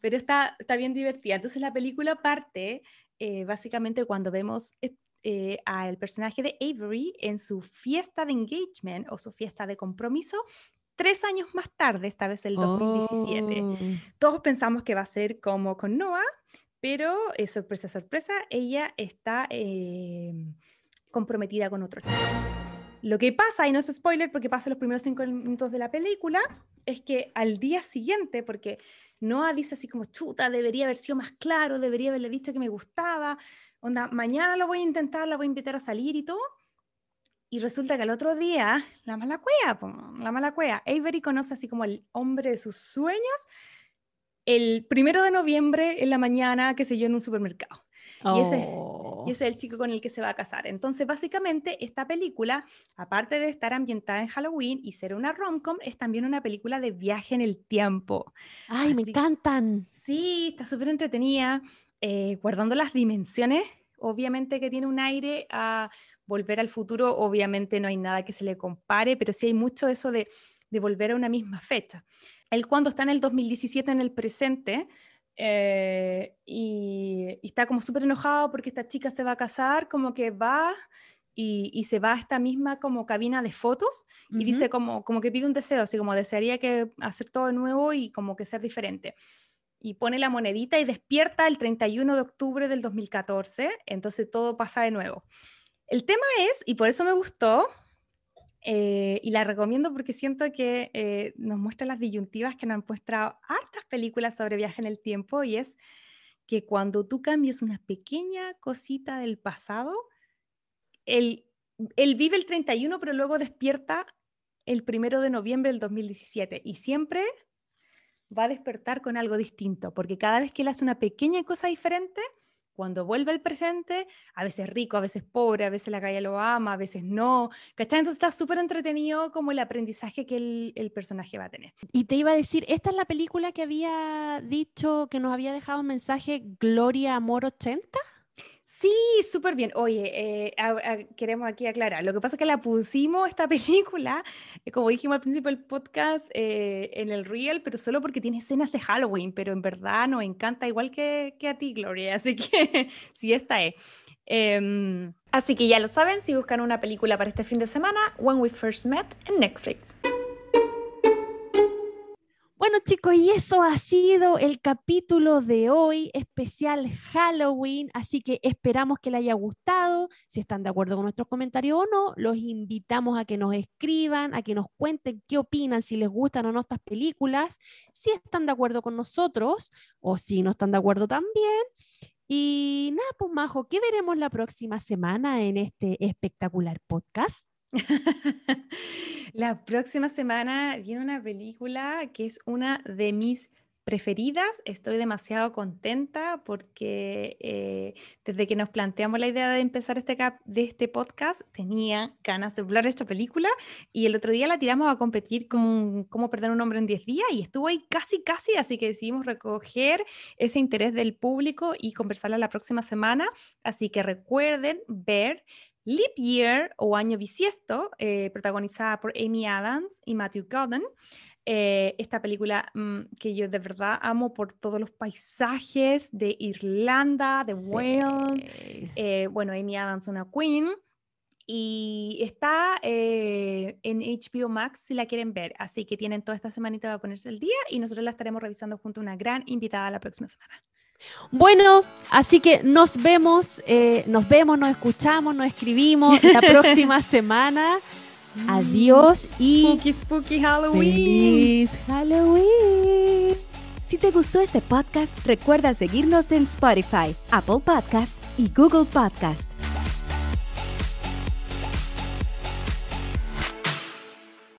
Pero está, está bien divertida. Entonces la película parte eh, básicamente cuando vemos eh, al personaje de Avery en su fiesta de engagement o su fiesta de compromiso tres años más tarde, esta vez el 2017. Todos pensamos que va a ser como con Noah, pero, eh, sorpresa, sorpresa, ella está eh, comprometida con otro chico. Lo que pasa, y no es spoiler porque pasa los primeros cinco minutos de la película, es que al día siguiente, porque Noah dice así como, chuta, debería haber sido más claro, debería haberle dicho que me gustaba, onda, mañana lo voy a intentar, la voy a invitar a salir y todo. Y resulta que al otro día, la mala cueva, la mala cueva, Avery conoce así como el hombre de sus sueños el primero de noviembre en la mañana, que sé yo, en un supermercado. Y, ese, oh. y, ese, es el chico con el que se va a casar. Entonces, básicamente, esta película, aparte de estar ambientada en Halloween y ser una rom-com, es también una película de viaje en el tiempo. ¡Ay, me encantan! Sí, está súper entretenida, eh, guardando las dimensiones. Obviamente que tiene un aire a volver al futuro, obviamente no hay nada que se le compare, pero sí hay mucho eso de, de volver a una misma fecha él cuando está en el 2017 en el presente eh, y, está como súper enojado porque esta chica se va a casar, como que va y, se va a esta misma como cabina de fotos y dice como, como que pide un deseo, así como desearía que hacer todo de nuevo y como que ser diferente. Y pone la monedita y despierta el 31 de octubre del 2014, entonces todo pasa de nuevo. El tema es, y por eso me gustó, eh, y la recomiendo porque siento que eh, nos muestra las disyuntivas que nos han mostrado hartas películas sobre viaje en el tiempo y es que cuando tú cambias una pequeña cosita del pasado, él, él vive el 31 pero luego despierta el primero de noviembre del 2017 y siempre va a despertar con algo distinto porque cada vez que él hace una pequeña cosa diferente, cuando vuelve al presente, a veces rico, a veces pobre, a veces la calle lo ama, a veces no, ¿cachai? Entonces está súper entretenido como el aprendizaje que el, el, personaje va a tener. Y te iba a decir, esta es la película que había dicho, que nos había dejado un mensaje Gloria Amor 80. Sí, súper bien. Oye, eh, queremos aquí aclarar. Lo que pasa es que la pusimos esta película, eh, como dijimos al principio del podcast, eh, en el Real, pero solo porque tiene escenas de Halloween, pero en verdad nos encanta igual que, que a ti, Gloria. Así que sí, esta es. Em, así que ya lo saben, si buscan una película para este fin de semana, When We First Met en Netflix. Bueno chicos, y eso ha sido el capítulo de hoy, especial Halloween, así que esperamos que les haya gustado. Si están de acuerdo con nuestros comentarios o no, los invitamos a que nos escriban, a que nos cuenten qué opinan, si les gustan o no estas películas, si están de acuerdo con nosotros o si no están de acuerdo también. Y nada, pues Majo, ¿qué veremos la próxima semana en este espectacular podcast? La próxima semana viene una película que es una de mis preferidas. Estoy demasiado contenta porque eh, desde que nos planteamos la idea de empezar este, de este podcast tenía ganas de hablar de esta película y el otro día la tiramos a competir con Cómo perder un hombre en 10 días y estuvo ahí casi, casi, así que decidimos recoger ese interés del público y conversarla la próxima semana. Así que recuerden ver Leap Year o Año Bisiesto, eh, protagonizada por Amy Adams y Matthew Godden. Eh, esta película mm, que yo de verdad amo por todos los paisajes de Irlanda, de Wales. Eh, bueno, Amy Adams, una queen. Y está en HBO Max si la quieren ver. Así que tienen toda esta semanita para ponerse el día y nosotros la estaremos revisando junto a una gran invitada la próxima semana. Bueno, así que nos vemos, eh, nos vemos, nos escuchamos, nos escribimos la próxima semana. Adiós y spooky spooky Halloween. Feliz Halloween. Si te gustó este podcast, recuerda seguirnos en Spotify, Apple Podcast y Google Podcast.